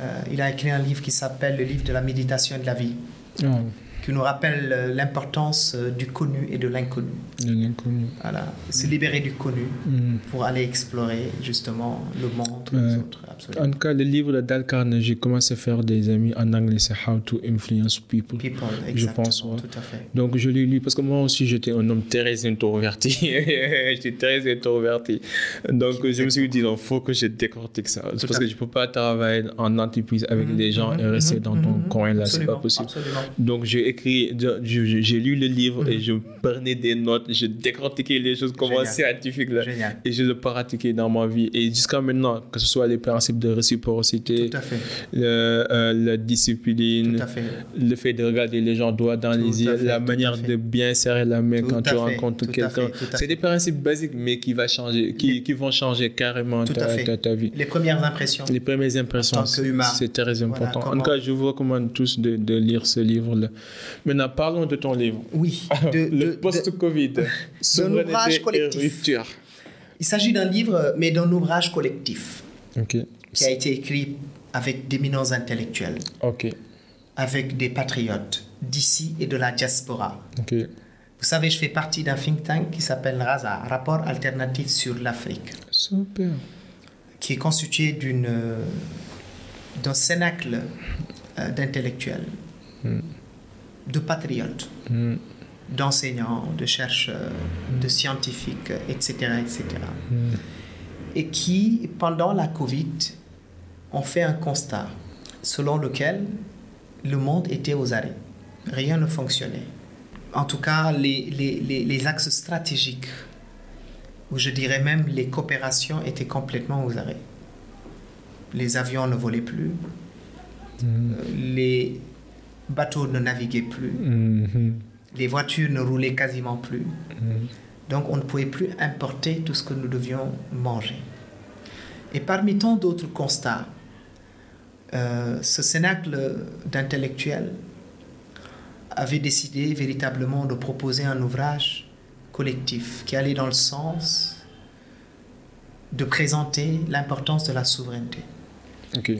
Euh, il a écrit un livre qui s'appelle Le livre de la méditation et de la vie, Ah, qui nous rappelle euh, l'importance euh, du connu et de l'inconnu. de l'inconnu. Voilà, se libérer du connu Mhm. pour aller explorer justement le monde, les Ouais. autres. Absolument. En tout cas, le livre de Dal Carnegie, Comment se faire des amis, en anglais, c'est How to Influence People. People, Je exactement, pense, ouais. tout à fait. Donc, je l'ai lu parce que moi aussi, j'étais un homme très introverti. j'étais très introverti. Donc, je me suis dit, il faut que je décortique ça. parce à que je ne peux pas travailler en entreprise avec Mhm, les gens et mhm, rester mhm, dans ton coin là, c'est pas possible. Absolument. Donc, j'ai écrit, j'ai lu le livre et je prenais des notes, je décortiquais les choses comme un Génial. scientifique. Là. Génial. Et je le pratiquais dans ma vie. Et jusqu'à maintenant, que ce soit les principes de réciprocité, Tout à fait. le- euh, la discipline, Tout à fait. le fait de regarder les gens droit dans Tout les yeux, la tout manière de bien serrer la main Tout quand tu rencontres quelqu'un. C'est des principes basiques, mais qui, va changer, qui, qui vont changer carrément ta, ta, ta vie. Les premières impressions. Les premières impressions, c'est très important. en comment- tout cas, je vous recommande tous de, de lire ce livre-là. Maintenant, parlons de ton livre. Oui. de- le post-Covid. Souveraineté ouvrage et collectif. rupture. Il s'agit d'un livre, mais d'un ouvrage collectif, qui a été écrit avec d'éminents intellectuels, Ok. avec des patriotes, d'ici et de la diaspora. Vous savez, je fais partie d'un think tank qui s'appelle RASA, Rapport alternatif sur l'Afrique. Super. Qui est constitué d'une, d'un cénacle euh, d'intellectuels, hmm. De patriotes, hmm. d'enseignants, de chercheurs, de scientifiques, etc. etc. Hmm. Et qui, pendant la Covid, ont fait un constat selon lequel le monde était aux arrêts. Rien ne fonctionnait. En tout cas, les, les, les, axes stratégiques, ou je dirais même les coopérations, étaient complètement aux arrêts. Les avions ne volaient plus, euh, les bateaux ne naviguaient plus, mm-hmm. les voitures ne roulaient quasiment plus. Mm-hmm. Donc on ne pouvait plus importer tout ce que nous devions manger. Et parmi tant d'autres constats, euh, ce cénacle d'intellectuels avait décidé véritablement de proposer un ouvrage collectif qui allait dans le sens de présenter l'importance de la souveraineté.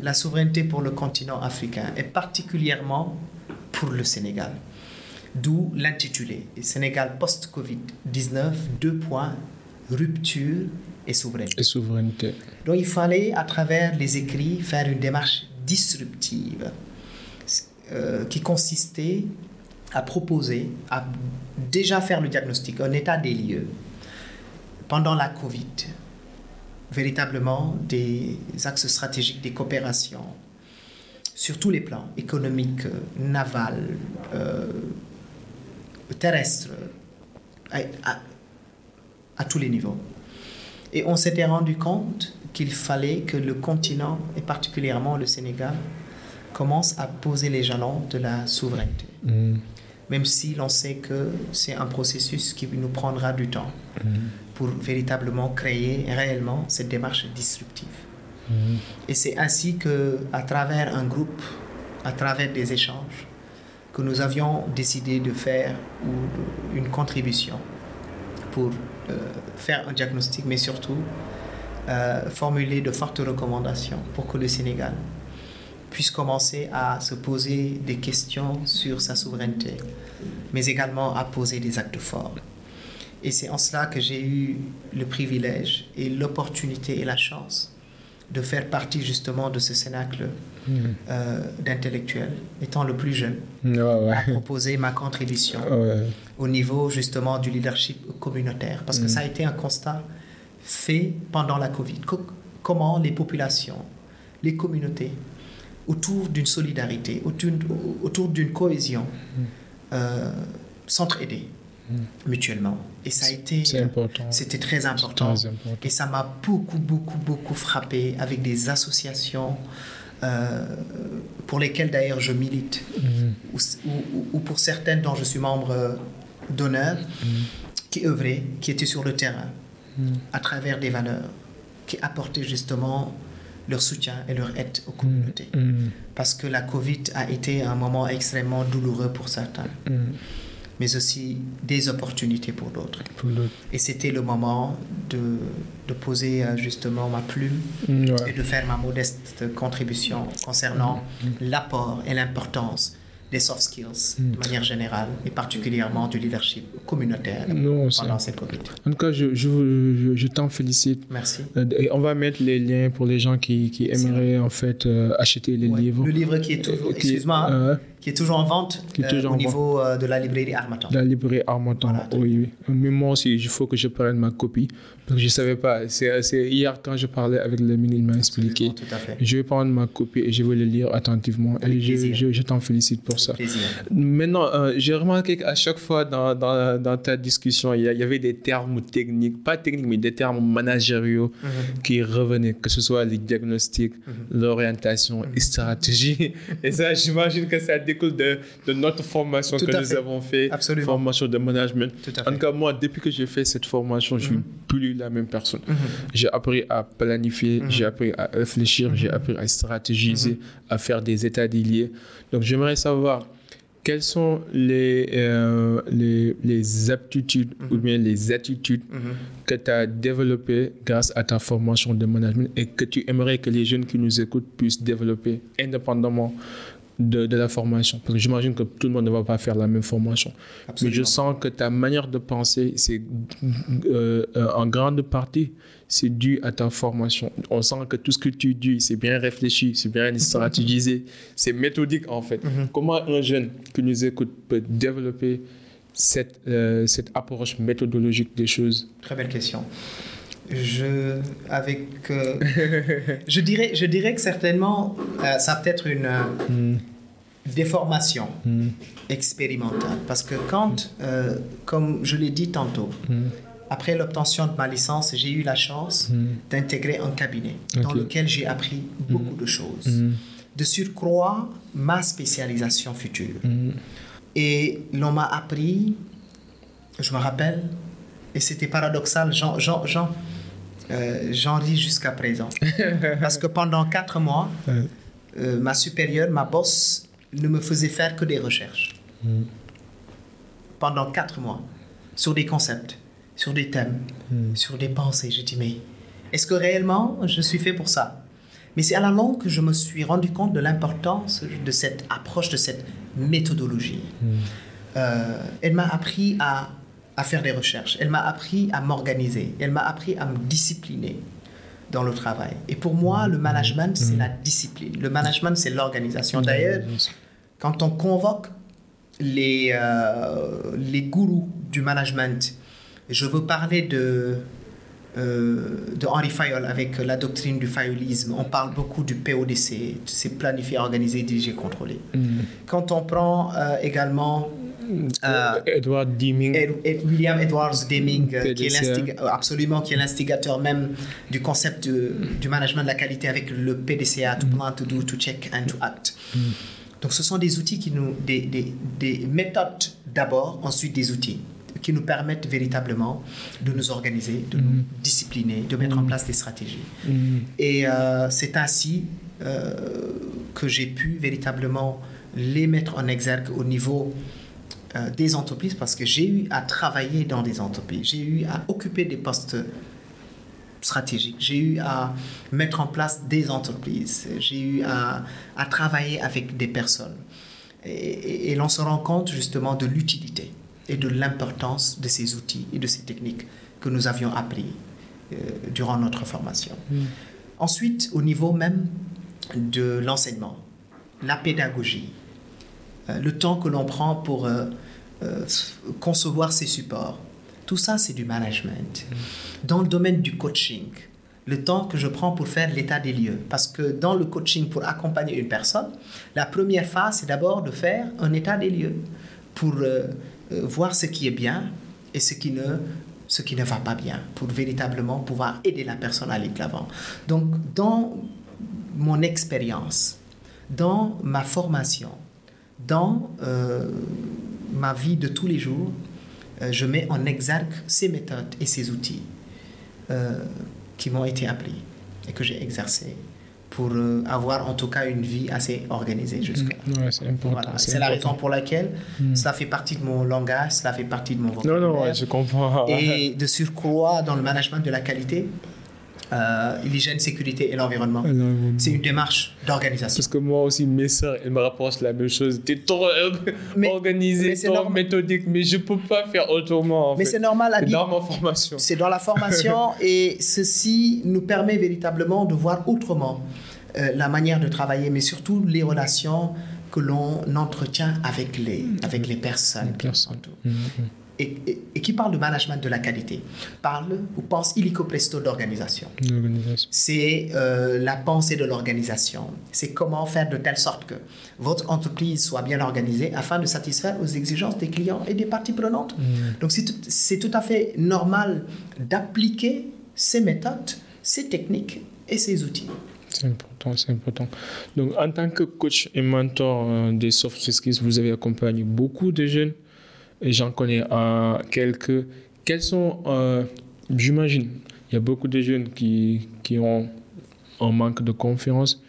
La souveraineté pour le continent africain et particulièrement pour le Sénégal. D'où l'intitulé Sénégal post-Covid-19, deux points, rupture et souveraineté. Et souveraineté. Donc il fallait, à travers les écrits, faire une démarche disruptive euh, qui consistait à proposer, à déjà faire le diagnostic, un état des lieux pendant la Covid, véritablement des axes stratégiques, des coopérations sur tous les plans, économiques, naval, euh, terrestre, à, à tous les niveaux. Et on s'était rendu compte qu'il fallait que le continent, et particulièrement le Sénégal, commence à poser les jalons de la souveraineté. Mm. Même si l'on sait que c'est un processus qui nous prendra du temps mm. pour véritablement créer réellement cette démarche disruptive. Mm. Et c'est ainsi que, à travers un groupe, à travers des échanges, que nous avions décidé de faire une contribution pour euh, faire un diagnostic, mais surtout euh, formuler de fortes recommandations pour que le Sénégal puisse commencer à se poser des questions sur sa souveraineté, mais également à poser des actes forts. Et c'est en cela que j'ai eu le privilège et l'opportunité et la chance de faire partie justement de ce cénacle mmh. euh, d'intellectuels, étant le plus jeune, à proposer ma contribution au niveau justement du leadership communautaire, parce que mmh. ça a été un constat fait pendant la Covid. comment les populations, les communautés, autour d'une solidarité, autour d'une cohésion, mm. euh, s'entraider mutuellement. Et ça a été, c'était très important. Et ça m'a beaucoup, beaucoup, beaucoup frappé avec des associations euh, pour lesquelles d'ailleurs je milite, mm. ou, pour certaines dont je suis membre d'honneur, qui œuvraient, qui étaient sur le terrain à travers des valeurs qui apportaient justement leur soutien et leur aide aux communautés. Mm. Mm. Parce que la Covid a été un moment extrêmement douloureux pour certains. Mais aussi des opportunités pour d'autres. Et c'était le moment de, de, poser euh, justement ma plume et de faire ma modeste contribution concernant l'apport et l'importance des soft skills de manière générale et particulièrement du leadership communautaire pendant cette Covid. En tout cas, je, je, je, t'en félicite. Merci. Euh, et on va mettre les liens pour les gens qui, qui aimeraient en fait euh, acheter les livres. Le livre qui est toujours, excuse-moi, hein, qui est toujours en vente euh, au niveau de la librairie Armatan. La librairie Armatan, oui, oui. Mais moi aussi, il faut que je prenne ma copie parce que je ne savais pas. C'est hier quand je parlais avec le ministre, il m'a expliqué. Tout à fait. Je vais prendre ma copie et je vais le lire attentivement. et je, je, je t'en félicite pour Maintenant, euh, j'ai remarqué qu'à chaque fois dans, dans, dans ta discussion, il y, avait des termes techniques, pas techniques, mais des termes managériaux mhm. qui revenaient, que ce soit les diagnostics, mhm. l'orientation et stratégie. et ça, j'imagine que ça découle de, de notre formation que nous avons fait, Absolument. formation de management. En tout cas, moi, depuis que j'ai fait cette formation, je suis mhm. plus la même personne. J'ai appris à planifier, j'ai appris à réfléchir, j'ai appris à stratégiser, à faire des états déliés. Donc, j'aimerais savoir quelles sont les, euh, les, les, aptitudes ou mhm. bien les attitudes mhm. que tu as développées grâce à ta formation de management et que tu aimerais que les jeunes qui nous écoutent puissent développer indépendamment de, de la formation Parce que j'imagine que tout le monde ne va pas faire la même formation. Mais je sens que ta manière de penser, c'est euh, euh, en grande partie, c'est dû à ta formation. On sent que tout ce que tu dis, c'est bien réfléchi, c'est bien stratégisé, c'est méthodique en fait. Mhm. Comment un jeune qui nous écoute peut développer cette, euh, cette approche méthodologique des choses? Très belle question. Je, avec, euh, je, dirais, je dirais que certainement, euh, ça peut être une hmm. déformation hmm. expérimentale. Parce que quand, comme je l'ai dit tantôt, hmm. après l'obtention de ma licence, j'ai eu la chance d'intégrer un cabinet dans lequel j'ai appris beaucoup de choses. De surcroît, ma spécialisation future. Et l'on m'a appris, je me rappelle, et c'était paradoxal, j'en, euh, j'en ris jusqu'à présent. Parce que pendant quatre mois, euh, ma supérieure, ma boss, ne me faisait faire que des recherches. Mm. Pendant quatre mois, sur des concepts, sur des thèmes, mm. sur des pensées. Je dis, mais est-ce que réellement je suis fait pour ça? Mais c'est à la longue que je me suis rendu compte de l'importance de cette approche, de cette méthodologie. Hmm. Euh, elle m'a appris à, à, faire des recherches, elle m'a appris à m'organiser, elle m'a appris à me discipliner dans le travail. Et pour moi, le management, c'est hmm. la discipline. Le management, c'est l'organisation. D'ailleurs, quand on convoque les, euh, les gourous du management, je veux parler de euh, de Henri Fayol avec la doctrine du fayolisme. On parle beaucoup du PODC, c'est planifié, organisé, dirigé, contrôlé. Mm. Quand on prend euh, également euh, Edward Deming. William Edwards Deming, qui est absolument, qui est l'instigateur même du concept du management de la qualité avec le PDCA, to plan, to do, to check and to act. Mm. Donc ce sont des outils qui nous, des, des, des méthodes d'abord, ensuite des outils qui nous permettent véritablement de nous organiser, de nous mm. discipliner, de mettre en mm. place des stratégies. Mm. Et euh, c'est ainsi euh, que j'ai pu véritablement les mettre en exergue au niveau euh, des entreprises parce que j'ai eu à travailler dans des entreprises, j'ai eu à occuper des postes stratégiques, j'ai eu à mettre en place des entreprises, j'ai eu à, à, travailler avec des personnes. Et, et l'on se rend compte justement de l'utilité et de l'importance de ces outils et de ces techniques que nous avions appris euh, durant notre formation. Mm. Ensuite, au niveau même de l'enseignement, la pédagogie, euh, le temps que l'on prend pour euh, concevoir ces supports, tout ça, c'est du management. Mm. Dans le domaine du coaching, le temps que je prends pour faire l'état des lieux. Parce que dans le coaching, pour accompagner une personne, la première phase, c'est d'abord de faire un état des lieux pour euh, voir ce qui est bien et ce qui ne ce qui ne va pas bien pour véritablement pouvoir aider la personne à aller de l'avant. Donc, dans mon expérience, dans ma formation, dans euh, ma vie de tous les jours, euh, je mets en exergue ces méthodes et ces outils qui m'ont été appris et que j'ai exercés pour euh, avoir en tout cas une vie assez organisée jusqu'à. Mm. c'est important. C'est la raison pour laquelle mm. cela fait partie de mon langage, cela fait partie de mon vocabulaire. Non, non, je comprends. Et de surcroît, dans le management de la qualité, euh, l'hygiène, sécurité et l'environnement. C'est une démarche d'organisation. Parce que moi aussi, mes soeurs, elles me rapprochent la même chose. Tu es trop organisé, trop méthodique, mais je ne peux pas faire autrement. mais c'est normal. C'est dans ma formation. C'est dans la formation et ceci nous permet véritablement de voir autrement euh, la manière de travailler, mais surtout les relations que l'on entretient avec les, avec les personnes. Les personnes. Mmh, et, qui parle de management de la qualité, parle ou pense illico presto d'organisation. C'est euh, la pensée de l'organisation. C'est comment faire de telle sorte que votre entreprise soit bien organisée afin de satisfaire aux exigences des clients et des parties prenantes. Mm. Donc c'est tout, à fait normal d'appliquer ces méthodes, ces techniques et ces outils. C'est important, c'est important. Donc, en tant que coach et mentor euh, des soft skills, vous avez accompagné beaucoup de jeunes et j'en connais euh, quelques. Quels sont, euh, j'imagine, il y a beaucoup de jeunes qui, qui ont un manque de confiance,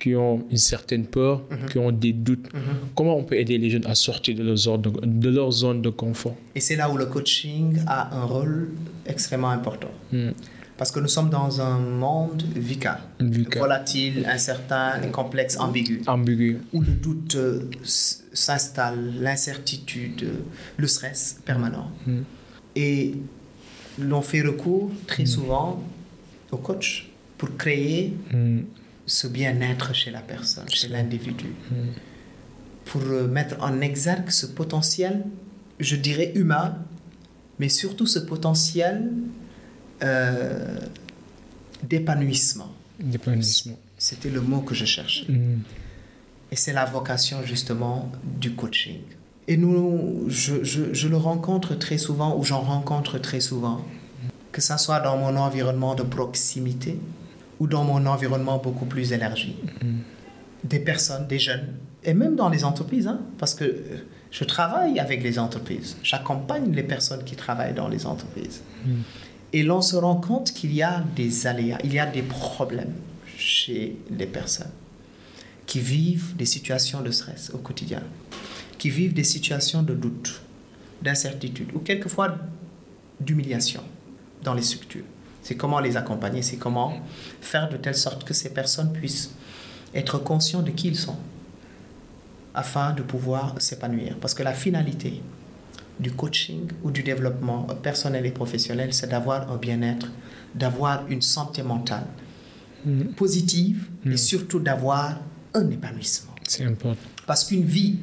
qui ont une certaine peur, mhm. qui ont des doutes. Mhm. Comment on peut aider les jeunes à sortir de leur zone de, de, leur zone de confort? Et c'est là où le coaching a un rôle extrêmement important. Hmm. Parce que nous sommes dans un monde VUCA, VUCA. volatile, incertain, complexe, ambigu, Ambigu. où le doute euh, s'installe, l'incertitude, euh, le stress permanent. Mm. Et l'on fait recours très souvent au coach pour créer Mm. ce bien-être chez la personne, chez l'individu, pour euh, mettre en exergue ce potentiel, je dirais humain, mais surtout ce potentiel euh, d'épanouissement. D'épanouissement. C'était le mot que je cherchais. Mm. Et c'est la vocation justement du coaching. Et nous, je, je- je le rencontre très souvent, ou j'en rencontre très souvent, que ce soit dans mon environnement de proximité ou dans mon environnement beaucoup plus élargi. Des personnes, des jeunes, et même dans les entreprises, hein, parce que euh, je travaille avec les entreprises, j'accompagne les personnes qui travaillent dans les entreprises. Et l'on se rend compte qu'il y a des aléas, il y a des problèmes chez les personnes qui vivent des situations de stress au quotidien, qui vivent des situations de doute, d'incertitude ou quelquefois d'humiliation dans les structures. C'est comment les accompagner, c'est comment faire de telle sorte que ces personnes puissent être conscients de qui ils sont afin de pouvoir s'épanouir. Parce que la finalité du coaching ou du développement personnel et professionnel, c'est d'avoir un bien-être, d'avoir une santé mentale positive et surtout d'avoir un épanouissement. C'est important. Parce qu'une vie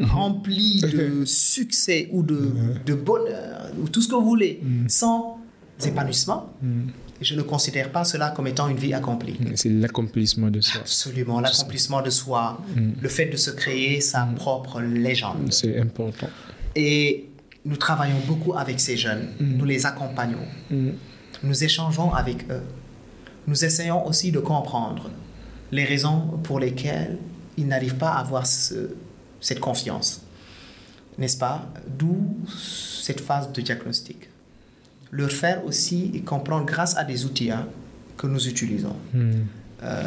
remplie de succès ou de, de bonheur, ou tout ce que vous voulez, sans épanouissement, je ne considère pas cela comme étant une vie accomplie. C'est l'accomplissement de soi. Absolument, l'accomplissement de soi, le fait de se créer sa propre légende. C'est important. Et nous travaillons beaucoup avec ces jeunes, nous les accompagnons, nous échangeons avec eux. Nous essayons aussi de comprendre les raisons pour lesquelles ils n'arrivent pas à avoir ce- cette confiance. N'est-ce pas? D'où cette phase de diagnostic. Leur faire aussi et comprendre grâce à des outils hein, que nous utilisons. Mm. Euh,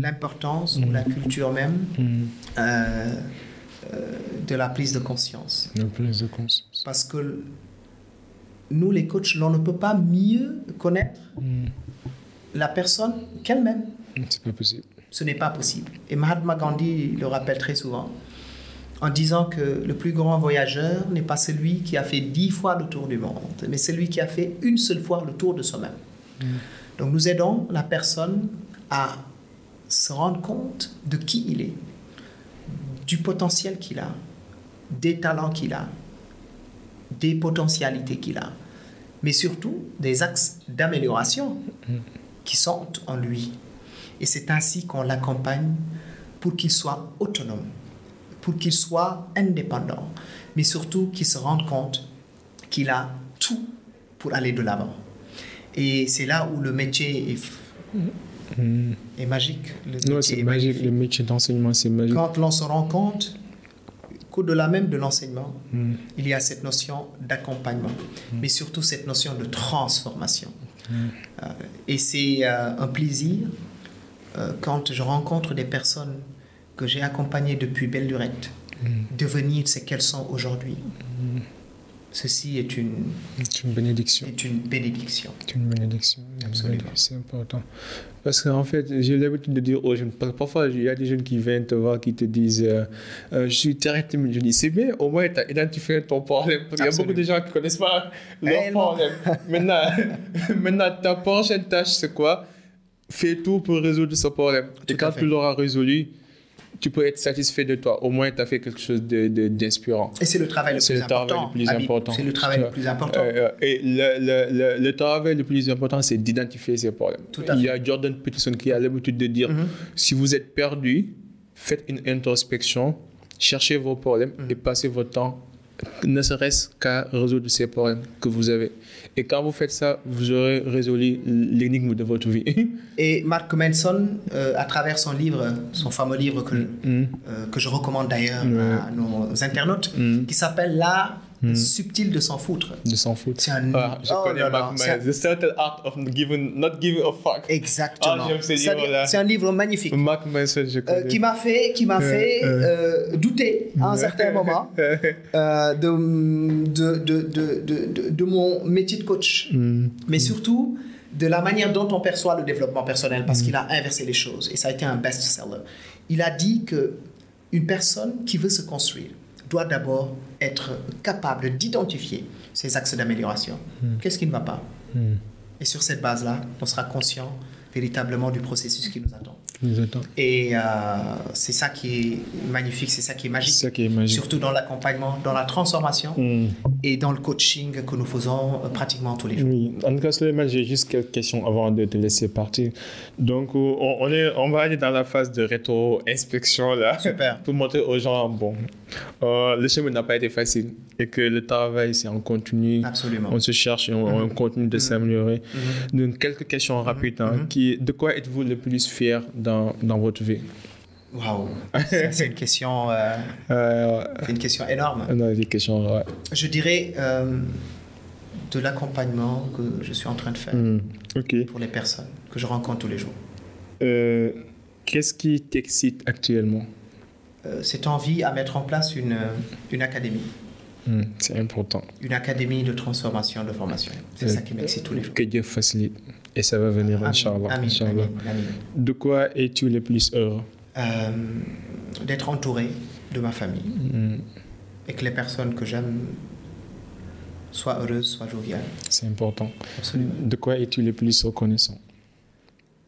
l'importance ou la culture même Mm. euh, de la prise de conscience. Le plus de conscience. Parce que nous, les coachs, l'on ne peut pas mieux connaître Mm. la personne qu'elle-même. C'est pas possible. Ce n'est pas possible. Et Mahatma Gandhi le rappelle très souvent en disant que le plus grand voyageur n'est pas celui qui a fait dix fois le tour du monde, mais celui qui a fait une seule fois le tour de soi-même. Donc nous aidons la personne à se rendre compte de qui il est, du potentiel qu'il a, des talents qu'il a, des potentialités qu'il a, mais surtout des axes d'amélioration qui sont en lui. Et c'est ainsi qu'on l'accompagne pour qu'il soit autonome, pour qu'il soit indépendant, mais surtout qu'il se rende compte qu'il a tout pour aller de l'avant. Et c'est là où le métier est, Mm. est magique. Le Non, c'est est magique. magnifique. Le métier d'enseignement, c'est magique. Quand l'on se rend compte qu'au-delà même de l'enseignement, Mm. il y a cette notion d'accompagnement, mais surtout cette notion de transformation. Euh, et c'est euh, un plaisir euh, quand je rencontre des personnes que j'ai accompagnées depuis belle lurette, devenir ce qu'elles sont aujourd'hui. Ceci est une, C'est une bénédiction. est une bénédiction. C'est une bénédiction. Absolument. C'est important. Parce qu'en fait, j'ai l'habitude de dire aux jeunes, parfois, il y a des jeunes qui viennent te voir, qui te disent euh, Euh, Je suis très timide. Je dis C'est bien, au moins, tu as identifié ton problème. Parce qu'il y a beaucoup de gens qui ne connaissent pas leur Réellement. problème. maintenant, maintenant, ta prochaine tâche, c'est quoi? Fais tout pour résoudre ce problème. Tout Et quand fait. tu l'auras résolu, tu peux être satisfait de toi. Au moins, tu as fait quelque chose de- de- d'inspirant. Et c'est le travail le plus le travail important. le plus Habib. important. C'est le travail le plus important. Euh, euh, et le, le, travail le plus important, c'est d'identifier ces problèmes. Tout à Il y a Jordan Peterson qui a l'habitude de dire Mhm. si vous êtes perdu, faites une introspection, cherchez vos problèmes Mhm. et passez votre temps, ne serait-ce qu'à résoudre ces problèmes que vous avez. Et quand vous faites ça, vous aurez résolu l'énigme de votre vie. Et Mark Manson, euh, à travers son livre, son fameux livre que, Mm. euh, que je recommande d'ailleurs à nos internautes, Mm. qui s'appelle L'art subtil de s'en foutre. de s'en foutre. C'est un- Ah, je oh connais Mark. The Subtle Art of giving, Not Giving a Fuck. Exactement. Ah, ce C'est un- livre-là. C'est un livre magnifique. Mark Manson, je euh, connais. qui m'a fait, qui m'a fait euh, douter à un certain moment euh, de, de, de, de, de, de- de mon métier de coach. Mm. Mais surtout, de la manière dont on perçoit le développement personnel parce qu'il a inversé les choses et ça a été un best-seller. Il a dit que une personne qui veut se construire doit d'abord être capable d'identifier ses axes d'amélioration. Qu'est-ce qui ne va pas? Et sur cette base-là, on sera conscient véritablement du processus qui nous attend. Et euh, c'est ça qui est magnifique, c'est ça qui est magique. Ça qui est magique. Surtout dans l'accompagnement, dans la transformation Hmm. et dans le coaching que nous faisons euh, pratiquement tous les jours. Oui, en tout cas, j'ai juste quelques questions avant de te laisser partir. Donc, euh, on, on est, on va aller dans la phase de rétro-inspection là. Super. Pour montrer aux gens, bon, euh, le chemin n'a pas été facile et que le travail, c'est en continu. Absolument. On se cherche et on, on continue de s'améliorer. Donc, quelques questions rapides. hein, qui, de quoi êtes-vous le plus fier dans, dans votre vie? Waouh, c'est une question, euh, euh, c'est une question énorme. Non, des questions. ouais. Je dirais euh, de l'accompagnement que je suis en train de faire Hmm, Ok. pour les personnes que je rencontre tous les jours. Euh, Qu'est-ce qui t'excite actuellement? Cette envie à mettre en place une, une académie, Hmm, C'est important. une académie de transformation, de formation. C'est ça qui m'excite tous les jours. Que Dieu facilite. Et ça va venir, Inch'Allah. De quoi es-tu le plus heureux? Euh, D'être entouré de ma famille Hmm, et que les personnes que j'aime soient heureuses, soient joviales. C'est important. Absolument. De quoi es-tu le plus reconnaissant?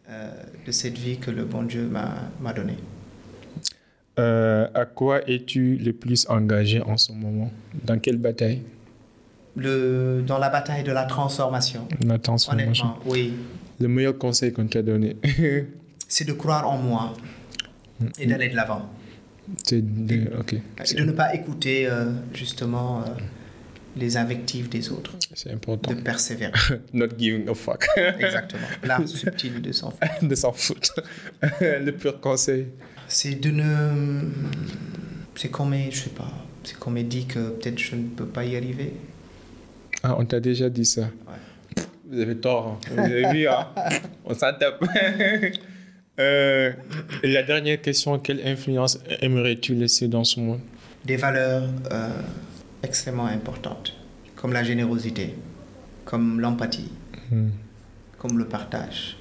Euh, de cette vie que le bon Dieu m'a m'a donnée. Euh, À quoi es-tu le plus engagé en ce moment? Dans quelle bataille? Le, dans la bataille de la transformation, La transformation. honnêtement, oui, Le meilleur conseil qu'on t'a donné, c'est de croire en moi et d'aller de l'avant. c'est de... Ok. Et de ne pas écouter euh, justement euh, les invectives des autres, C'est important. de persévérer. Not giving a fuck. Exactement. L'art subtil de s'en faire. de s'en foutre. le pur conseil. C'est de ne. C'est qu'on m'ait, je sais pas, c'est qu'on m'ait dit que peut-être je ne peux pas y arriver. Ah, on t'a déjà dit ça. Vous avez tort. hein. Vous avez vu, hein. On s'en tape. Euh, et la dernière question, quelle influence aimerais-tu laisser dans ce monde? Des valeurs euh, extrêmement importantes, comme la générosité, comme l'empathie, Hmm. comme le partage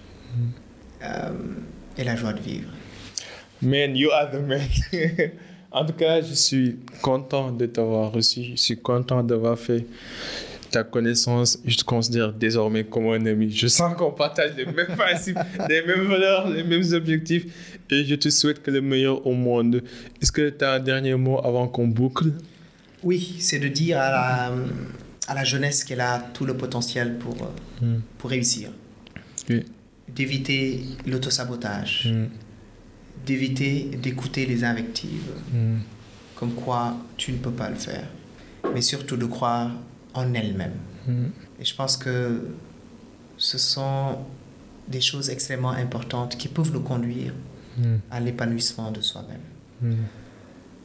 euh, et la joie de vivre. Man, you are the man. en tout cas, je suis content de t'avoir reçu. Je suis content d'avoir fait ta connaissance. Je te considère désormais comme un ami. Je sens qu'on partage les mêmes principes, les mêmes valeurs, les mêmes objectifs. Et je te souhaite que le meilleur au monde. Est-ce que tu as un dernier mot avant qu'on boucle? Oui, c'est de dire à la, à la jeunesse qu'elle a tout le potentiel pour, euh, Hmm. pour réussir. Oui. D'éviter l'autosabotage, Hmm. d'éviter d'écouter les invectives, Hmm. comme quoi tu ne peux pas le faire, mais surtout de croire en elle-même. Et je pense que ce sont des choses extrêmement importantes qui peuvent nous conduire à l'épanouissement de soi-même.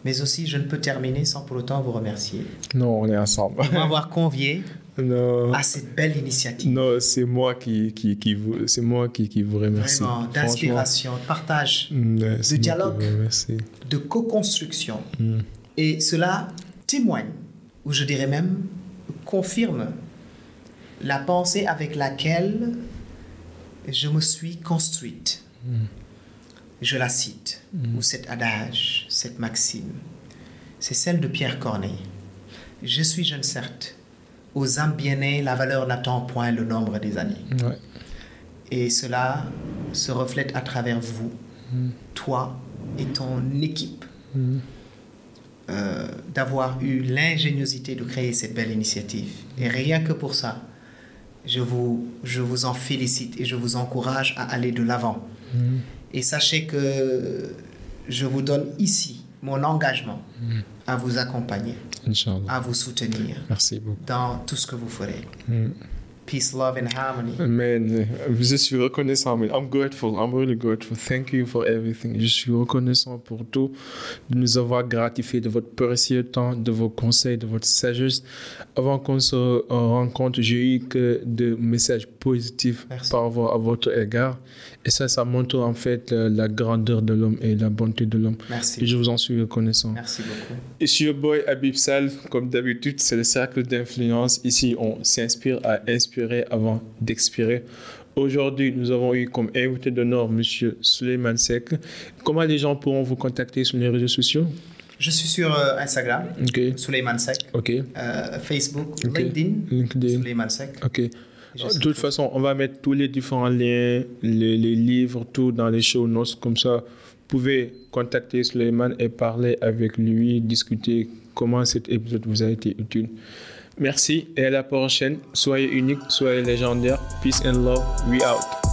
Mais aussi, je ne peux terminer sans pour autant vous remercier Non, on est ensemble. de m'avoir convié non. à cette belle initiative. Non, c'est moi qui, qui, qui vous, c'est moi qui, qui vous remercie. Vraiment, d'inspiration, de partage, qui dialogue. de co-construction. Mm. Et cela témoigne, ou je dirais même confirme, la pensée avec laquelle je me suis construite. Je la cite, ou cet adage, cette maxime. C'est celle de Pierre Corneille. Je suis jeune certes, aux âmes bien nées, la valeur n'attend point le nombre des années. Ouais. Et cela se reflète à travers vous, toi et ton équipe. Euh, d'avoir eu l'ingéniosité de créer cette belle initiative. Et rien que pour ça, je vous, je vous en félicite et je vous encourage à aller de l'avant. Mm. Et sachez que je vous donne ici mon engagement à vous accompagner, Inch'Allah. à vous soutenir Merci beaucoup. dans tout ce que vous ferez. Mm. Peace, love and harmony. Man, je suis reconnaissant. I'm grateful. I'm really grateful. Thank you for everything. Je suis reconnaissant pour tout, de nous avoir gratifié de votre précieux temps, de vos conseils, de votre sagesse. Avant qu'on se rencontre, j'ai eu que de messages positifs Merci. par rapport à votre égard. Et ça, ça montre en fait la, la grandeur de l'homme et la bonté de l'homme. Et Merci. je vous en suis reconnaissant. Merci beaucoup. Ici, your boy Habib Sal, comme d'habitude, c'est le cercle d'influence. Ici, on s'inspire à inspirer avant d'expirer. Aujourd'hui, nous avons eu comme invité d'honneur M. Suleiman Sek. Comment les gens pourront vous contacter sur les réseaux sociaux? Je suis sur euh, Instagram, Ok. Suleiman Sek. Ok. Euh, Facebook, Ok. LinkedIn, LinkedIn. Suleiman Sek. De toute façon, on va mettre tous les différents liens, les, les livres, tout dans les show notes. Comme ça, vous pouvez contacter Suleiman et parler avec lui, discuter comment cet épisode vous a été utile. Merci et à la prochaine. Soyez unique, soyez légendaire. Peace and love. We out.